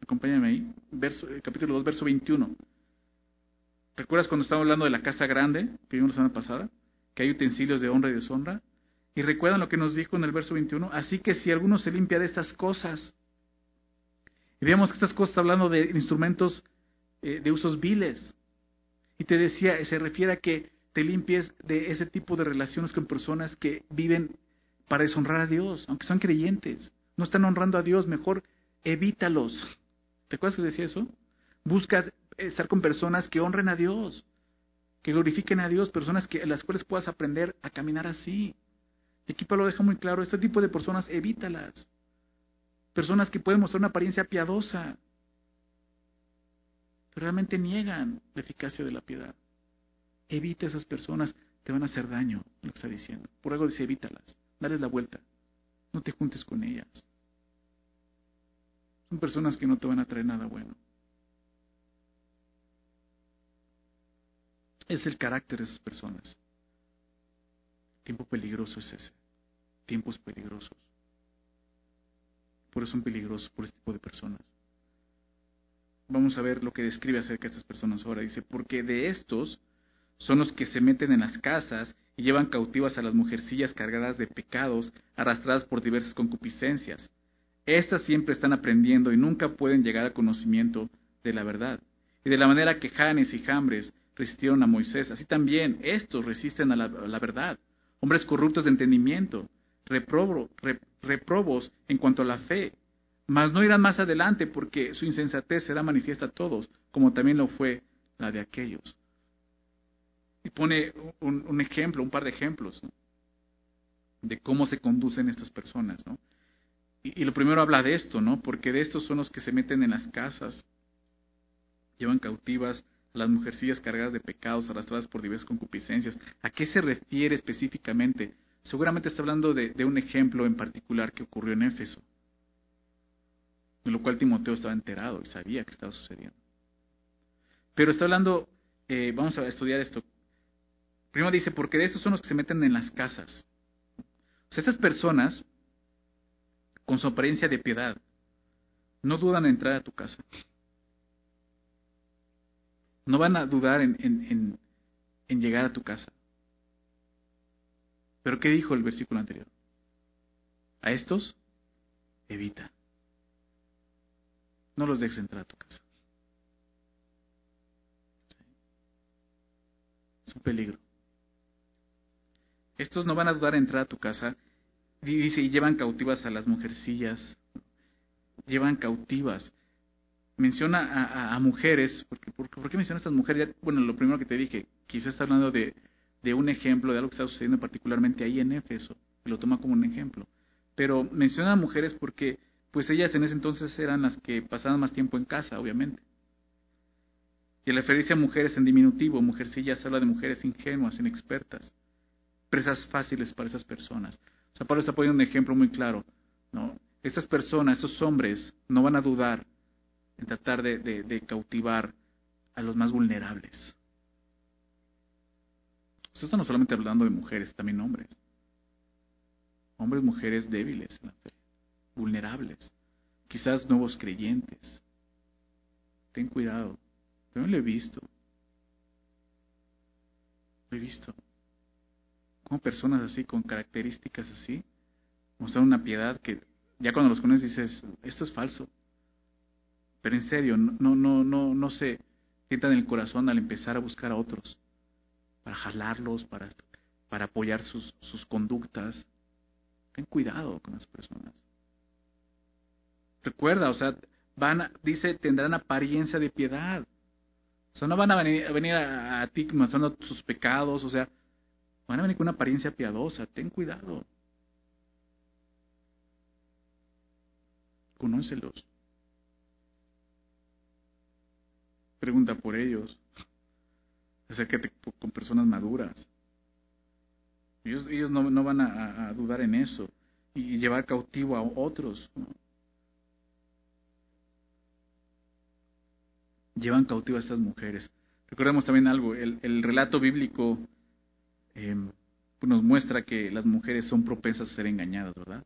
acompáñame ahí, verso, capítulo 2, verso 21. ¿Recuerdas cuando estábamos hablando de la casa grande que vimos la semana pasada? Que hay utensilios de honra y deshonra. Y recuerdan lo que nos dijo en el verso 21. Así que si alguno se limpia de estas cosas, y vemos que estas cosas hablando de instrumentos eh, de usos viles. Y te decía, se refiere a que te limpies de ese tipo de relaciones con personas que viven para deshonrar a Dios, aunque son creyentes. No están honrando a Dios, mejor evítalos. ¿Te acuerdas que decía eso? Busca estar con personas que honren a Dios, que glorifiquen a Dios, personas que, las cuales puedas aprender a caminar así. Y aquí Pablo deja muy claro, este tipo de personas evítalas. Personas que pueden mostrar una apariencia piadosa, pero realmente niegan la eficacia de la piedad. Evita esas personas, te van a hacer daño, lo que está diciendo. Por algo dice, evítalas, dale la vuelta, no te juntes con ellas. Son personas que no te van a traer nada bueno. Es el carácter de esas personas. Tiempo peligroso es ese. Tiempos peligrosos. Por eso son peligrosos por este tipo de personas. Vamos a ver lo que describe acerca de estas personas ahora. Dice, porque de estos son los que se meten en las casas y llevan cautivas a las mujercillas cargadas de pecados, arrastradas por diversas concupiscencias. Estas siempre están aprendiendo y nunca pueden llegar al conocimiento de la verdad. Y de la manera que Janes y Jambres resistieron a Moisés, así también estos resisten a la, verdad. Hombres corruptos de entendimiento, reprobos en cuanto a la fe, mas no irán más adelante porque su insensatez será manifiesta a todos, como también lo fue la de aquellos. Y pone un, ejemplo, un par de ejemplos de cómo se conducen estas personas. ¿no? Y, y, lo primero habla de esto, ¿no? porque de estos son los que se meten en las casas, llevan cautivas las mujercillas cargadas de pecados, arrastradas por diversas concupiscencias. ¿A qué se refiere específicamente? Seguramente está hablando de, un ejemplo en particular que ocurrió en Éfeso, de lo cual Timoteo estaba enterado y sabía que estaba sucediendo. Pero está hablando, eh, vamos a estudiar esto. Primero dice, porque de estos son los que se meten en las casas. O sea, estas personas, con su apariencia de piedad, no dudan en entrar a tu casa. No van a dudar en, llegar a tu casa. Pero ¿qué dijo el versículo anterior? A estos, evita. No los dejes entrar a tu casa. Es un peligro. Estos no van a dudar a entrar a tu casa. Dice, y llevan cautivas a las mujercillas. Llevan cautivas. Menciona a, mujeres. Porque, porque, ¿Por qué menciona a estas mujeres? Bueno, lo primero que te dije, quizás está hablando de, de un ejemplo de algo que está sucediendo particularmente ahí en Éfeso. Lo toma como un ejemplo. Pero menciona a mujeres porque pues ellas en ese entonces eran las que pasaban más tiempo en casa, obviamente. Y al referirse a mujeres en diminutivo, mujercillas, habla de mujeres ingenuas, inexpertas, presas fáciles para esas personas. O sea, Pablo está poniendo un ejemplo muy claro. ¿no? Estas personas, estos hombres, no van a dudar en tratar de cautivar a los más vulnerables. Está no solamente hablando de mujeres, también hombres. Hombres, mujeres débiles en la fe vulnerables, quizás nuevos creyentes. Ten cuidado, no lo he visto. Lo he visto. Como personas así, con características así, mostrar una piedad que ya cuando los conoces dices, esto es falso. Pero en serio, no, no, no, no se sientan en el corazón al empezar a buscar a otros, para jalarlos, para, para apoyar sus, sus conductas. Ten cuidado con las personas. Recuerda, o sea, van, dice, tendrán apariencia de piedad. O sea, no van a venir a, venir a, ti mostrando sus pecados, o sea, van a venir con una apariencia piadosa. Ten cuidado. Conócelos. Pregunta por ellos. Acércate con personas maduras. Ellos, ellos no, no van a, dudar en eso y llevar cautivo a otros. llevan cautivas a estas mujeres. Recordemos también algo, el, relato bíblico eh, nos muestra que las mujeres son propensas a ser engañadas, ¿verdad?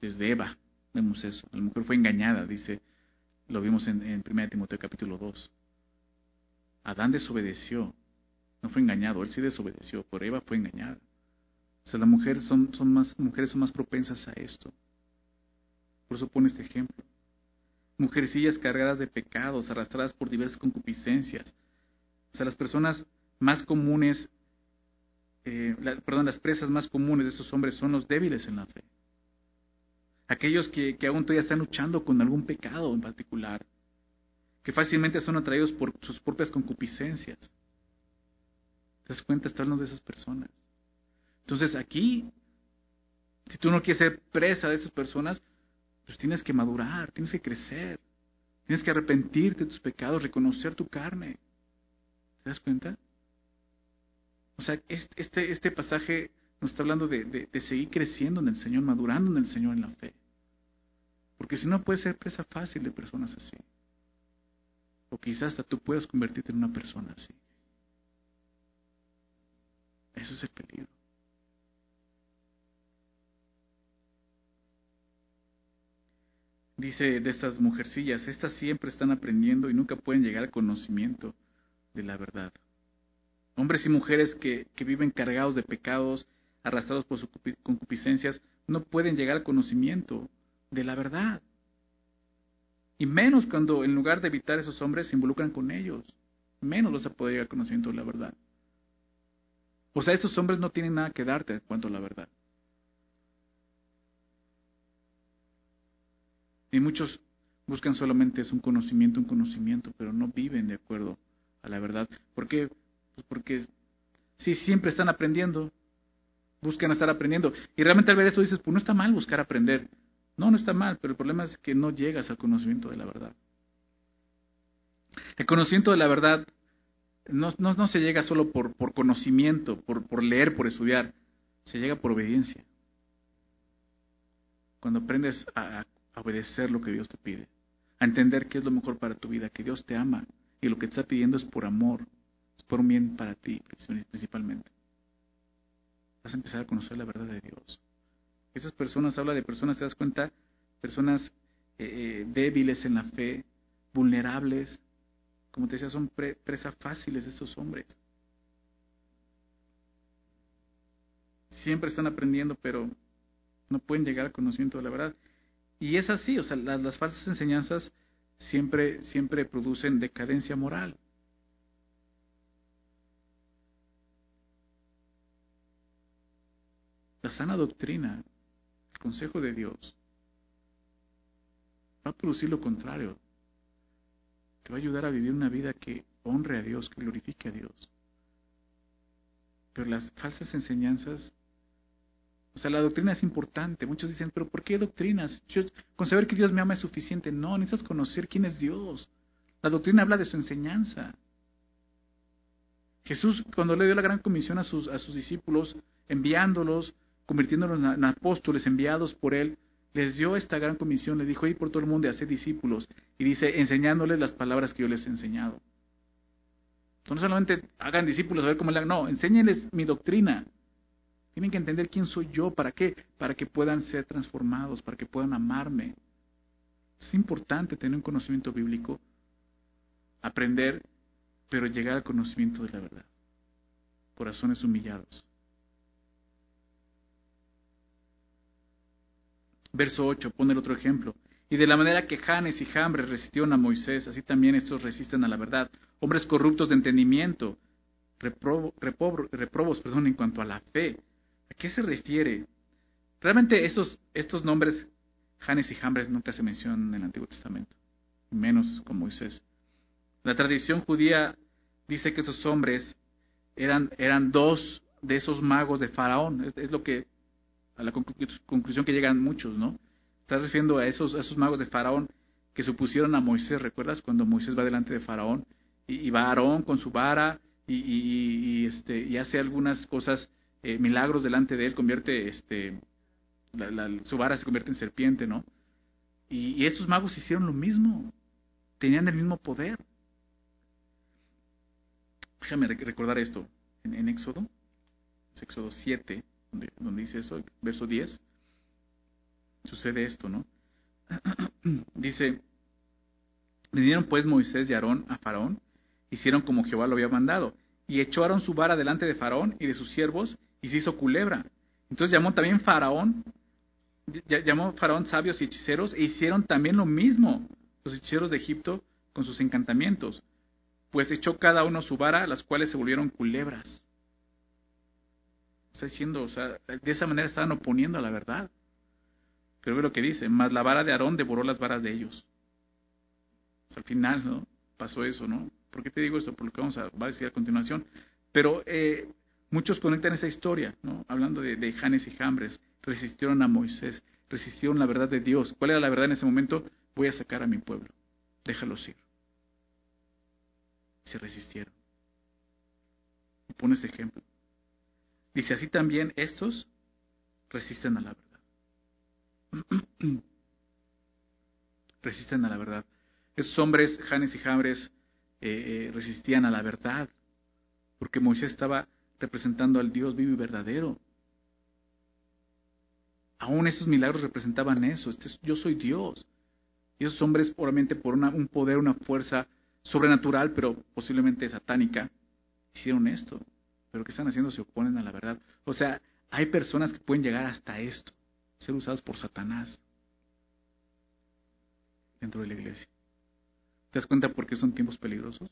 Desde Eva vemos eso. La mujer fue engañada, dice, lo vimos en, en 1 Timoteo capítulo 2. Adán desobedeció, no fue engañado, él sí desobedeció, por Eva fue engañada. O sea, las mujeres son, más, mujeres son más propensas a esto. Por eso pone este ejemplo mujercillas cargadas de pecados, arrastradas por diversas concupiscencias. O sea, las personas más comunes, eh, perdón, las presas más comunes de esos hombres son los débiles en la fe. Aquellos que, que aún todavía están luchando con algún pecado en particular, que fácilmente son atraídos por sus propias concupiscencias. ¿Te das cuenta? Está hablando de esas personas. Entonces aquí, si tú no quieres ser presa de esas personas, pues tienes que madurar, tienes que crecer, tienes que arrepentirte de tus pecados, reconocer tu carne. ¿Te das cuenta? O sea, este, este pasaje nos está hablando de, de, seguir creciendo en el Señor, madurando en el Señor en la fe. Porque si no, puedes ser presa fácil de personas así. O quizás hasta tú puedas convertirte en una persona así. Eso es el peligro. dice de estas mujercillas, estas siempre están aprendiendo y nunca pueden llegar al conocimiento de la verdad. Hombres y mujeres que, que viven cargados de pecados, arrastrados por sus concupiscencias, no pueden llegar al conocimiento de la verdad. Y menos cuando en lugar de evitar esos hombres se involucran con ellos. Menos los poder llegar de la verdad. O sea, estos hombres no tienen nada que darte en cuanto a la verdad. Y muchos buscan solamente es un conocimiento, un conocimiento, pero no viven de acuerdo a la verdad. ¿Por qué? Pues porque sí, siempre están aprendiendo, buscan estar aprendiendo. Y realmente al ver esto dices, pues no está mal buscar aprender. No, no está mal, pero el problema es que no llegas al conocimiento de la verdad. El conocimiento de la verdad no, no, no se llega solo por, por conocimiento, por, por leer, por estudiar, se llega por obediencia. Cuando aprendes a, obedecer lo que Dios te pide, a entender que es lo mejor para tu vida, que Dios te ama y lo que te está pidiendo es por amor, es por un bien para ti principalmente. Vas a empezar a conocer la verdad de Dios. Esas personas, habla de personas, te das cuenta, personas eh, eh, débiles en la fe, vulnerables. Como te decía, son pre presas fáciles estos hombres. Siempre están aprendiendo, pero no pueden llegar al conocimiento de la verdad. Y es así, o sea, las, las falsas enseñanzas siempre, siempre producen decadencia moral. La sana doctrina consejo de Dios, va a producir lo contrario. Te va a ayudar a vivir una vida que honre a Dios, que glorifique a Dios. Pero las falsas enseñanzas, o sea, la doctrina es importante. Muchos dicen, pero ¿por qué doctrinas? Con saber que Dios me ama es suficiente. No, necesitas conocer quién es Dios. La doctrina habla de su enseñanza. Jesús, cuando le dio la gran comisión a sus, a sus discípulos, enviándolos, convirtiéndolos en apóstoles enviados por Él, les dio esta gran comisión, le dijo, ir por todo el mundo y hacer discípulos. Y dice, enseñándoles las palabras que yo les he enseñado. Entonces, no solamente hagan discípulos a ver cómo le hagan, no, enséñenles mi doctrina. Tienen que entender quién soy yo, para qué, para que puedan ser transformados, para que puedan amarme. Es importante tener un conocimiento bíblico, aprender, pero llegar al conocimiento de la verdad. Corazones humillados. Verso 8, pone otro ejemplo. Y de la manera que Janes y Jambres resistieron a Moisés, así también estos resisten a la verdad. Hombres corruptos de entendimiento, reprobos perdón, en cuanto a la fe. ¿A qué se refiere? Realmente estos, estos nombres, Janes y Jambres, nunca se mencionan en el Antiguo Testamento, menos con Moisés. La tradición judía dice que esos hombres eran, eran dos de esos magos de Faraón. Es, lo que, a la conclusión que llegan muchos, ¿no? Estás refiriendo a esos, esos magos de Faraón que supusieron a Moisés, ¿recuerdas? Cuando Moisés va delante de Faraón y, va Aarón con su vara y, este, y hace algunas cosas, eh, milagros delante de él, convierte, este, su vara se convierte en serpiente, ¿no? Y, esos magos hicieron lo mismo, tenían el mismo poder. Déjame recordar esto, en, Éxodo, Éxodo 7, donde, dice eso, verso 10 sucede esto, ¿no? (clears throat) Dice, vinieron pues Moisés y Aarón a Faraón, hicieron como Jehová lo había mandado, y echó Aarón su vara delante de Faraón y de sus siervos, y se hizo culebra. Entonces llamó también Faraón, llamó Faraón sabios y hechiceros, e hicieron también lo mismo los hechiceros de Egipto con sus encantamientos, pues echó cada uno su vara, las cuales se volvieron culebras. Está diciendo, o sea, de esa manera estaban oponiendo a la verdad. Pero ve lo que dice, más la vara de Aarón devoró las varas de ellos. al final, ¿no? Pasó eso, ¿no? ¿Por qué te digo eso? Por lo que vamos a, va a decir a continuación. Pero eh, muchos conectan esa historia, ¿no? Hablando de, de Janes y Jambres. Resistieron a Moisés, resistieron la verdad de Dios. ¿Cuál era la verdad en ese momento? Voy a sacar a mi pueblo. Déjalos ir. Se resistieron. Y pone ese ejemplo. Dice, así también estos resisten a la verdad. (clears throat) Resisten a la verdad. Esos hombres, Janes y Jambres, eh, eh, resistían a la verdad, porque Moisés estaba representando al Dios vivo y verdadero. Aún esos milagros representaban eso. Este yo soy Dios. Y esos hombres, obviamente, por un poder, una fuerza sobrenatural, pero posiblemente satánica, hicieron esto. Pero ¿qué están haciendo? Se oponen a la verdad. O sea, hay personas que pueden llegar hasta esto ser usadas por Satanás dentro de la iglesia. ¿Te das cuenta por qué son tiempos peligrosos?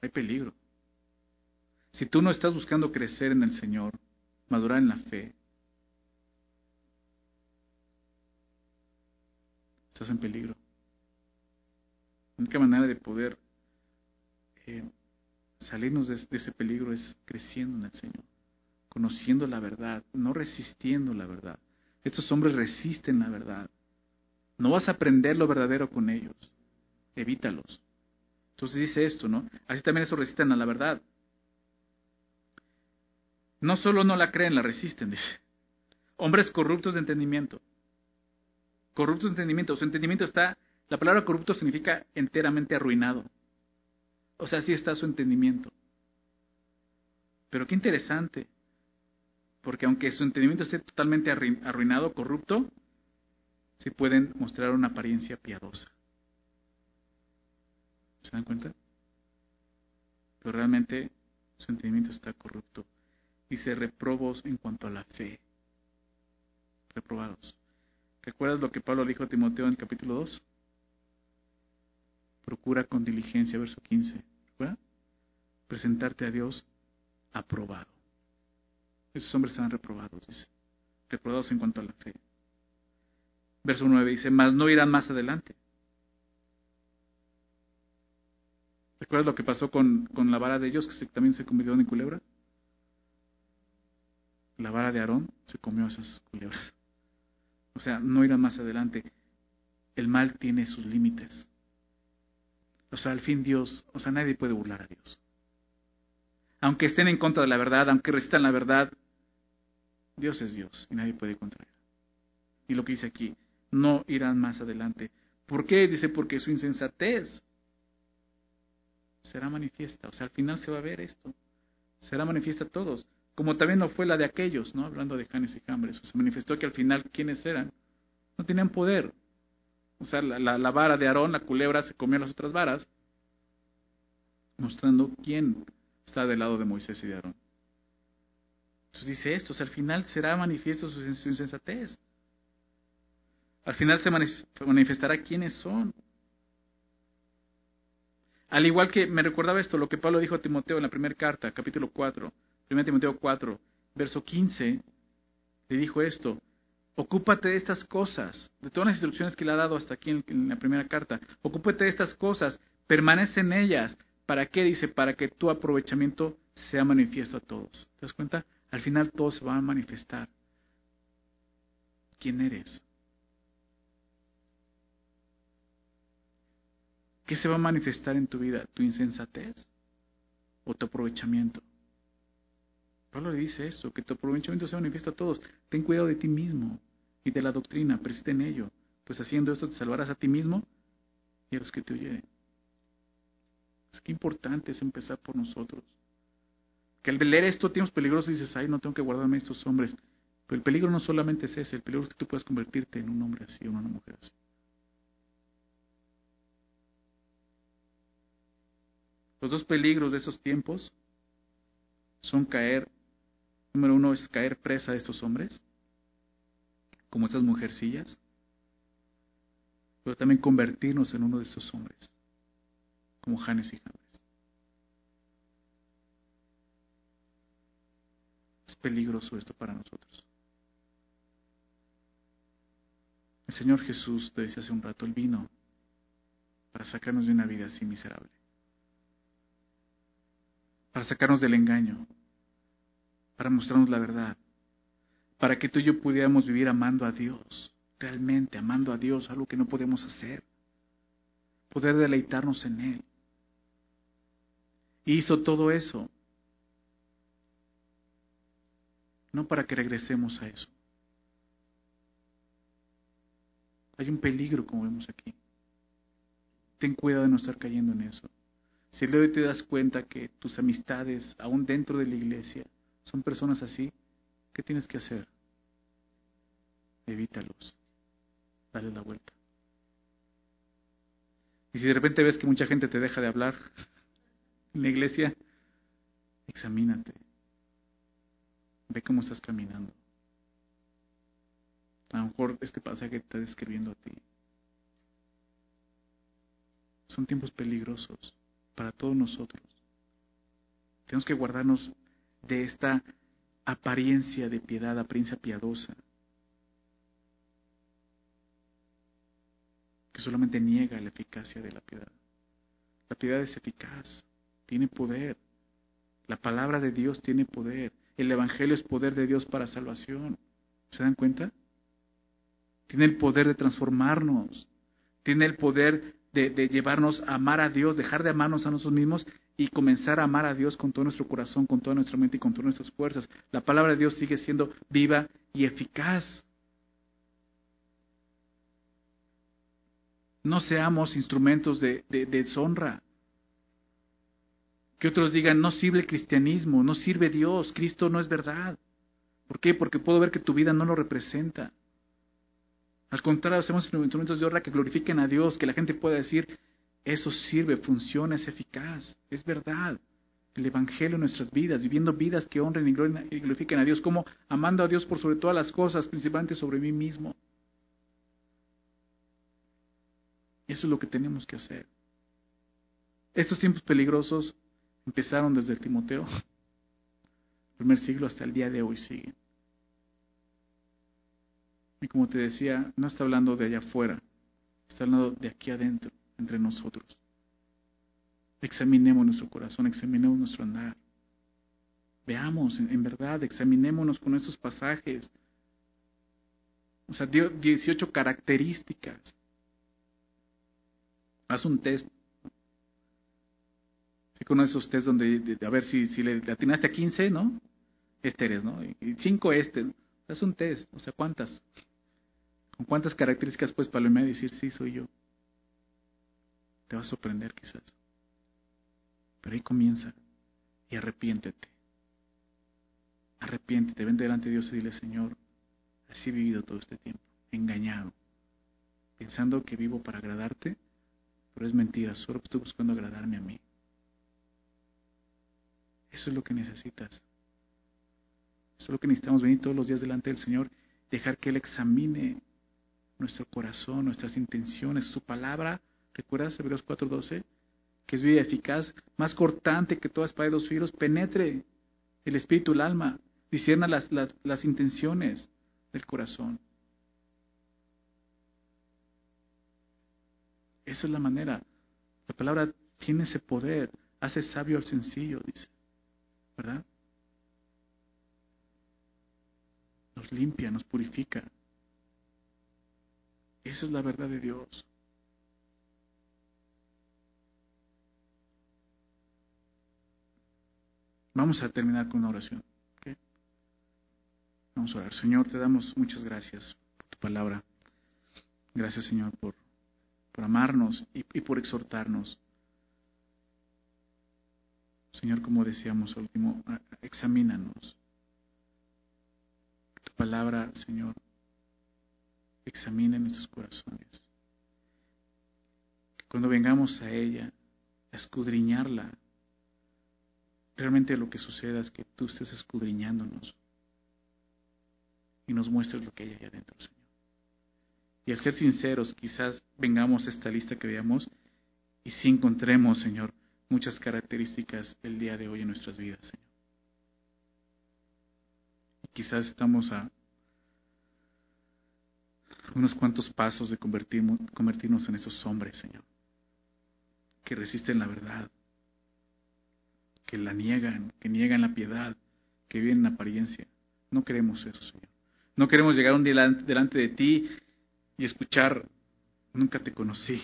Hay peligro. Si tú no estás buscando crecer en el Señor, madurar en la fe, estás en peligro. La única manera de poder eh, salirnos de ese peligro es creciendo en el Señor conociendo la verdad, no resistiendo la verdad. Estos hombres resisten la verdad. No vas a aprender lo verdadero con ellos. Evítalos. Entonces dice esto, ¿no? Así también eso resisten a la verdad. No solo no la creen, la resisten. Hombres corruptos de entendimiento. Corruptos de entendimiento. Su entendimiento está, la palabra corrupto significa enteramente arruinado. O sea, así está su entendimiento. Pero qué interesante. Porque aunque su entendimiento esté totalmente arruinado, corrupto, se pueden mostrar una apariencia piadosa. ¿Se dan cuenta? Pero realmente su entendimiento está corrupto. Dice reprobos en cuanto a la fe. Reprobados. ¿Recuerdas lo que Pablo dijo a Timoteo en el capítulo 2? Procura con diligencia, verso 15. ¿Recuerda? Presentarte a Dios aprobado Esos hombres estaban reprobados, dice. Reprobados en cuanto a la fe. Verso 9 dice, mas no irán más adelante. ¿Recuerdas lo que pasó con, con la vara de ellos, que también se convirtió en culebra? La vara de Aarón se comió esas culebras. O sea, no irán más adelante. El mal tiene sus límites. O sea, al fin Dios, o sea, nadie puede burlar a Dios. Aunque estén en contra de la verdad, aunque resistan la verdad, Dios es Dios y nadie puede contraer. Y lo que dice aquí, no irán más adelante. ¿Por qué? Dice, porque su insensatez será manifiesta. O sea, al final se va a ver esto. Será manifiesta a todos. Como también no fue la de aquellos, ¿no? Hablando de Janes y Jambres. se manifestó que al final, ¿quiénes eran? No tenían poder. O sea, la, la, vara de Aarón, la culebra, se comió las otras varas, mostrando quién está del lado de Moisés y de Aarón. Entonces dice esto, o sea, al final será manifiesto su, insensatez. Al final se manifestará quiénes son. Al igual que me recordaba esto, lo que Pablo dijo a Timoteo en la primera carta, capítulo 4, 1 Timoteo 4, verso 15, le dijo esto, ocúpate de estas cosas, de todas las instrucciones que le ha dado hasta aquí en, la primera carta, ocúpate de estas cosas, permanece en ellas, ¿para qué? Dice, para que tu aprovechamiento sea manifiesto a todos. ¿Te das cuenta? Al final todo se va a manifestar. ¿Quién eres? ¿Qué se va a manifestar en tu vida? ¿Tu insensatez o tu aprovechamiento? Pablo le dice esto, que tu aprovechamiento se manifiesta a todos. Ten cuidado de ti mismo y de la doctrina, persiste en ello, pues haciendo esto te salvarás a ti mismo y a los que te oyen. Es que importante es empezar por nosotros. Que al leer esto tiempos peligrosos dices, ay, no tengo que guardarme a estos hombres. Pero el peligro no solamente es ese, el peligro es que tú puedas convertirte en un hombre así o en una mujer así. Los dos peligros de esos tiempos son caer, número uno es caer presa de estos hombres, como estas mujercillas, pero también convertirnos en uno de estos hombres, como Janes y Jambres. Es peligroso esto para nosotros. El Señor Jesús, te decía hace un rato, el vino para sacarnos de una vida así miserable para sacarnos del engaño, para mostrarnos la verdad, para que tú y yo pudiéramos vivir amando a Dios, realmente amando a Dios, algo que no podemos hacer, poder deleitarnos en Él. Y hizo todo eso, no para que regresemos a eso. Hay un peligro, como vemos aquí. Ten cuidado de no estar cayendo en eso. Si luego te das cuenta que tus amistades, aún dentro de la iglesia, son personas así, ¿qué tienes que hacer? Evítalos. Dale la vuelta. Y si de repente ves que mucha gente te deja de hablar en la iglesia, examínate. Ve cómo estás caminando. A lo mejor este pasaje te está describiendo a ti. Son tiempos peligrosos para todos nosotros. Tenemos que guardarnos de esta apariencia de piedad, apariencia piadosa, que solamente niega la eficacia de la piedad. La piedad es eficaz, tiene poder. La palabra de Dios tiene poder. El Evangelio es poder de Dios para salvación. ¿Se dan cuenta? Tiene el poder de transformarnos. Tiene el poder de, llevarnos a amar a Dios, dejar de amarnos a nosotros mismos y comenzar a amar a Dios con todo nuestro corazón, con toda nuestra mente y con todas nuestras fuerzas. La palabra de Dios sigue siendo viva y eficaz. No seamos instrumentos de, de deshonra. Que otros digan, no sirve el cristianismo, no sirve Dios, Cristo no es verdad. ¿Por qué? Porque puedo ver que tu vida no lo representa. Al contrario, hacemos instrumentos de honra que glorifiquen a Dios, que la gente pueda decir, eso sirve, funciona, es eficaz, es verdad. El Evangelio en nuestras vidas, viviendo vidas que honren y glorifiquen a Dios, como amando a Dios por sobre todas las cosas, principalmente sobre mí mismo. Eso es lo que tenemos que hacer. Estos tiempos peligrosos empezaron desde el Timoteo, primer siglo hasta el día de hoy siguen. Y como te decía, no está hablando de allá afuera, está hablando de aquí adentro, entre nosotros. Examinemos nuestro corazón, examinemos nuestro andar. Veamos, en, verdad, examinémonos con estos pasajes. O sea, dio 18 características. Haz un test. Si con esos test donde, a ver si, si le atinaste a 15, ¿no? Este eres, ¿no? Y 5 este. Haz un test. O sea, ¿cuántas? ¿Con cuántas características puedes palomear y decir, sí, soy yo? Te va a sorprender quizás. Pero ahí comienza y arrepiéntete. Arrepiéntete, ven delante de Dios y dile, Señor, así he vivido todo este tiempo, engañado, pensando que vivo para agradarte, pero es mentira, solo estoy buscando agradarme a mí. Eso es lo que necesitas. Eso es lo que necesitamos venir todos los días delante del Señor, dejar que Él examine nuestro corazón, nuestras intenciones, su palabra. ¿Recuerdas Hebreos 4:12? Que es vida eficaz, más cortante que todas espada de dos filos, penetre el espíritu, el alma, discierna las, las, intenciones del corazón. Esa es la manera. La palabra tiene ese poder, hace sabio al sencillo, dice. ¿Verdad? Nos limpia, nos purifica. Esa es la verdad de Dios. Vamos a terminar con una oración. Vamos a orar. Señor, te damos muchas gracias por tu palabra. Gracias, Señor, por, por amarnos y, y, por exhortarnos. Señor, como decíamos último, examínanos. Tu palabra, Señor, examina nuestros corazones. Cuando vengamos a ella, a escudriñarla, realmente lo que suceda es que tú estés escudriñándonos y nos muestres lo que hay allá adentro, Señor. Y al ser sinceros, quizás vengamos a esta lista que veamos y si encontremos, Señor, muchas características el día de hoy en nuestras vidas, Señor. Y quizás estamos a unos cuantos pasos de convertirnos, convertirnos en esos hombres, Señor, que resisten la verdad, que la niegan, que niegan la piedad, que viven en apariencia. No queremos eso, Señor. No queremos llegar un día delante de ti y escuchar, nunca te conocí.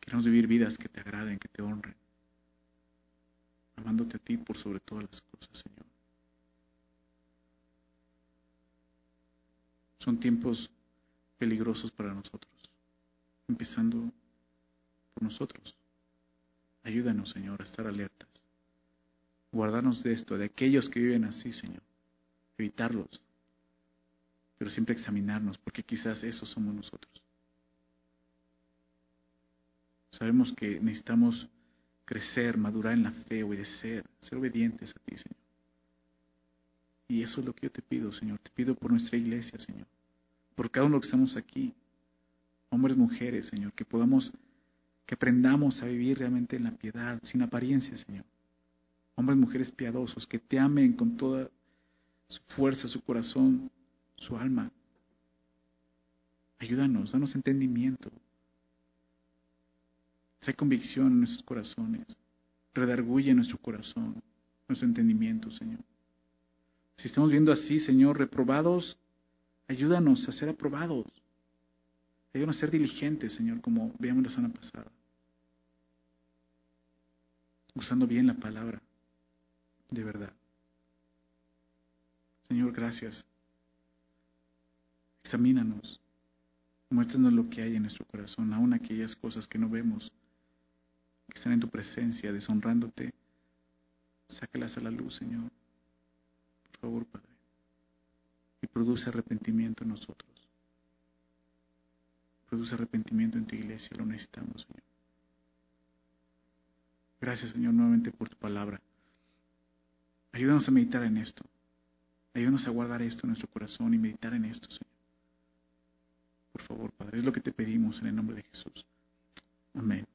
Queremos vivir vidas que te agraden, que te honren, amándote a ti por sobre todas las cosas, Señor. Son tiempos peligrosos para nosotros, empezando por nosotros. Ayúdanos, Señor, a estar alertas guardarnos de esto, de aquellos que viven así, Señor. Evitarlos. Pero siempre examinarnos, porque quizás esos somos nosotros. Sabemos que necesitamos crecer, madurar en la fe, obedecer, ser obedientes a ti, Señor. Y eso es lo que yo te pido, Señor. Te pido por nuestra iglesia, Señor. Por cada uno que estamos aquí. Hombres, mujeres, Señor. Que podamos, que aprendamos a vivir realmente en la piedad, sin apariencia, Señor hombres mujeres piadosos, que te amen con toda su fuerza, su corazón, su alma. Ayúdanos, danos entendimiento. Trae convicción en nuestros corazones. Redarguye nuestro corazón, nuestro entendimiento, Señor. Si estamos viendo así, Señor, reprobados, ayúdanos a ser aprobados. Ayúdanos a ser diligentes, Señor, como veíamos la semana pasada. Usando bien la palabra de verdad. Señor, gracias. Examínanos. Muéstranos lo que hay en nuestro corazón, aún aquellas cosas que no vemos, que están en tu presencia, deshonrándote. Sácalas a la luz, Señor. Por favor, Padre. Y produce arrepentimiento en nosotros. Produce arrepentimiento en tu iglesia, lo necesitamos, Señor. Gracias, Señor, nuevamente por tu palabra. Ayúdanos a meditar en esto. Ayúdanos a guardar esto en nuestro corazón y meditar en esto, Señor. Por favor, Padre, es lo que te pedimos en el nombre de Jesús. Amén.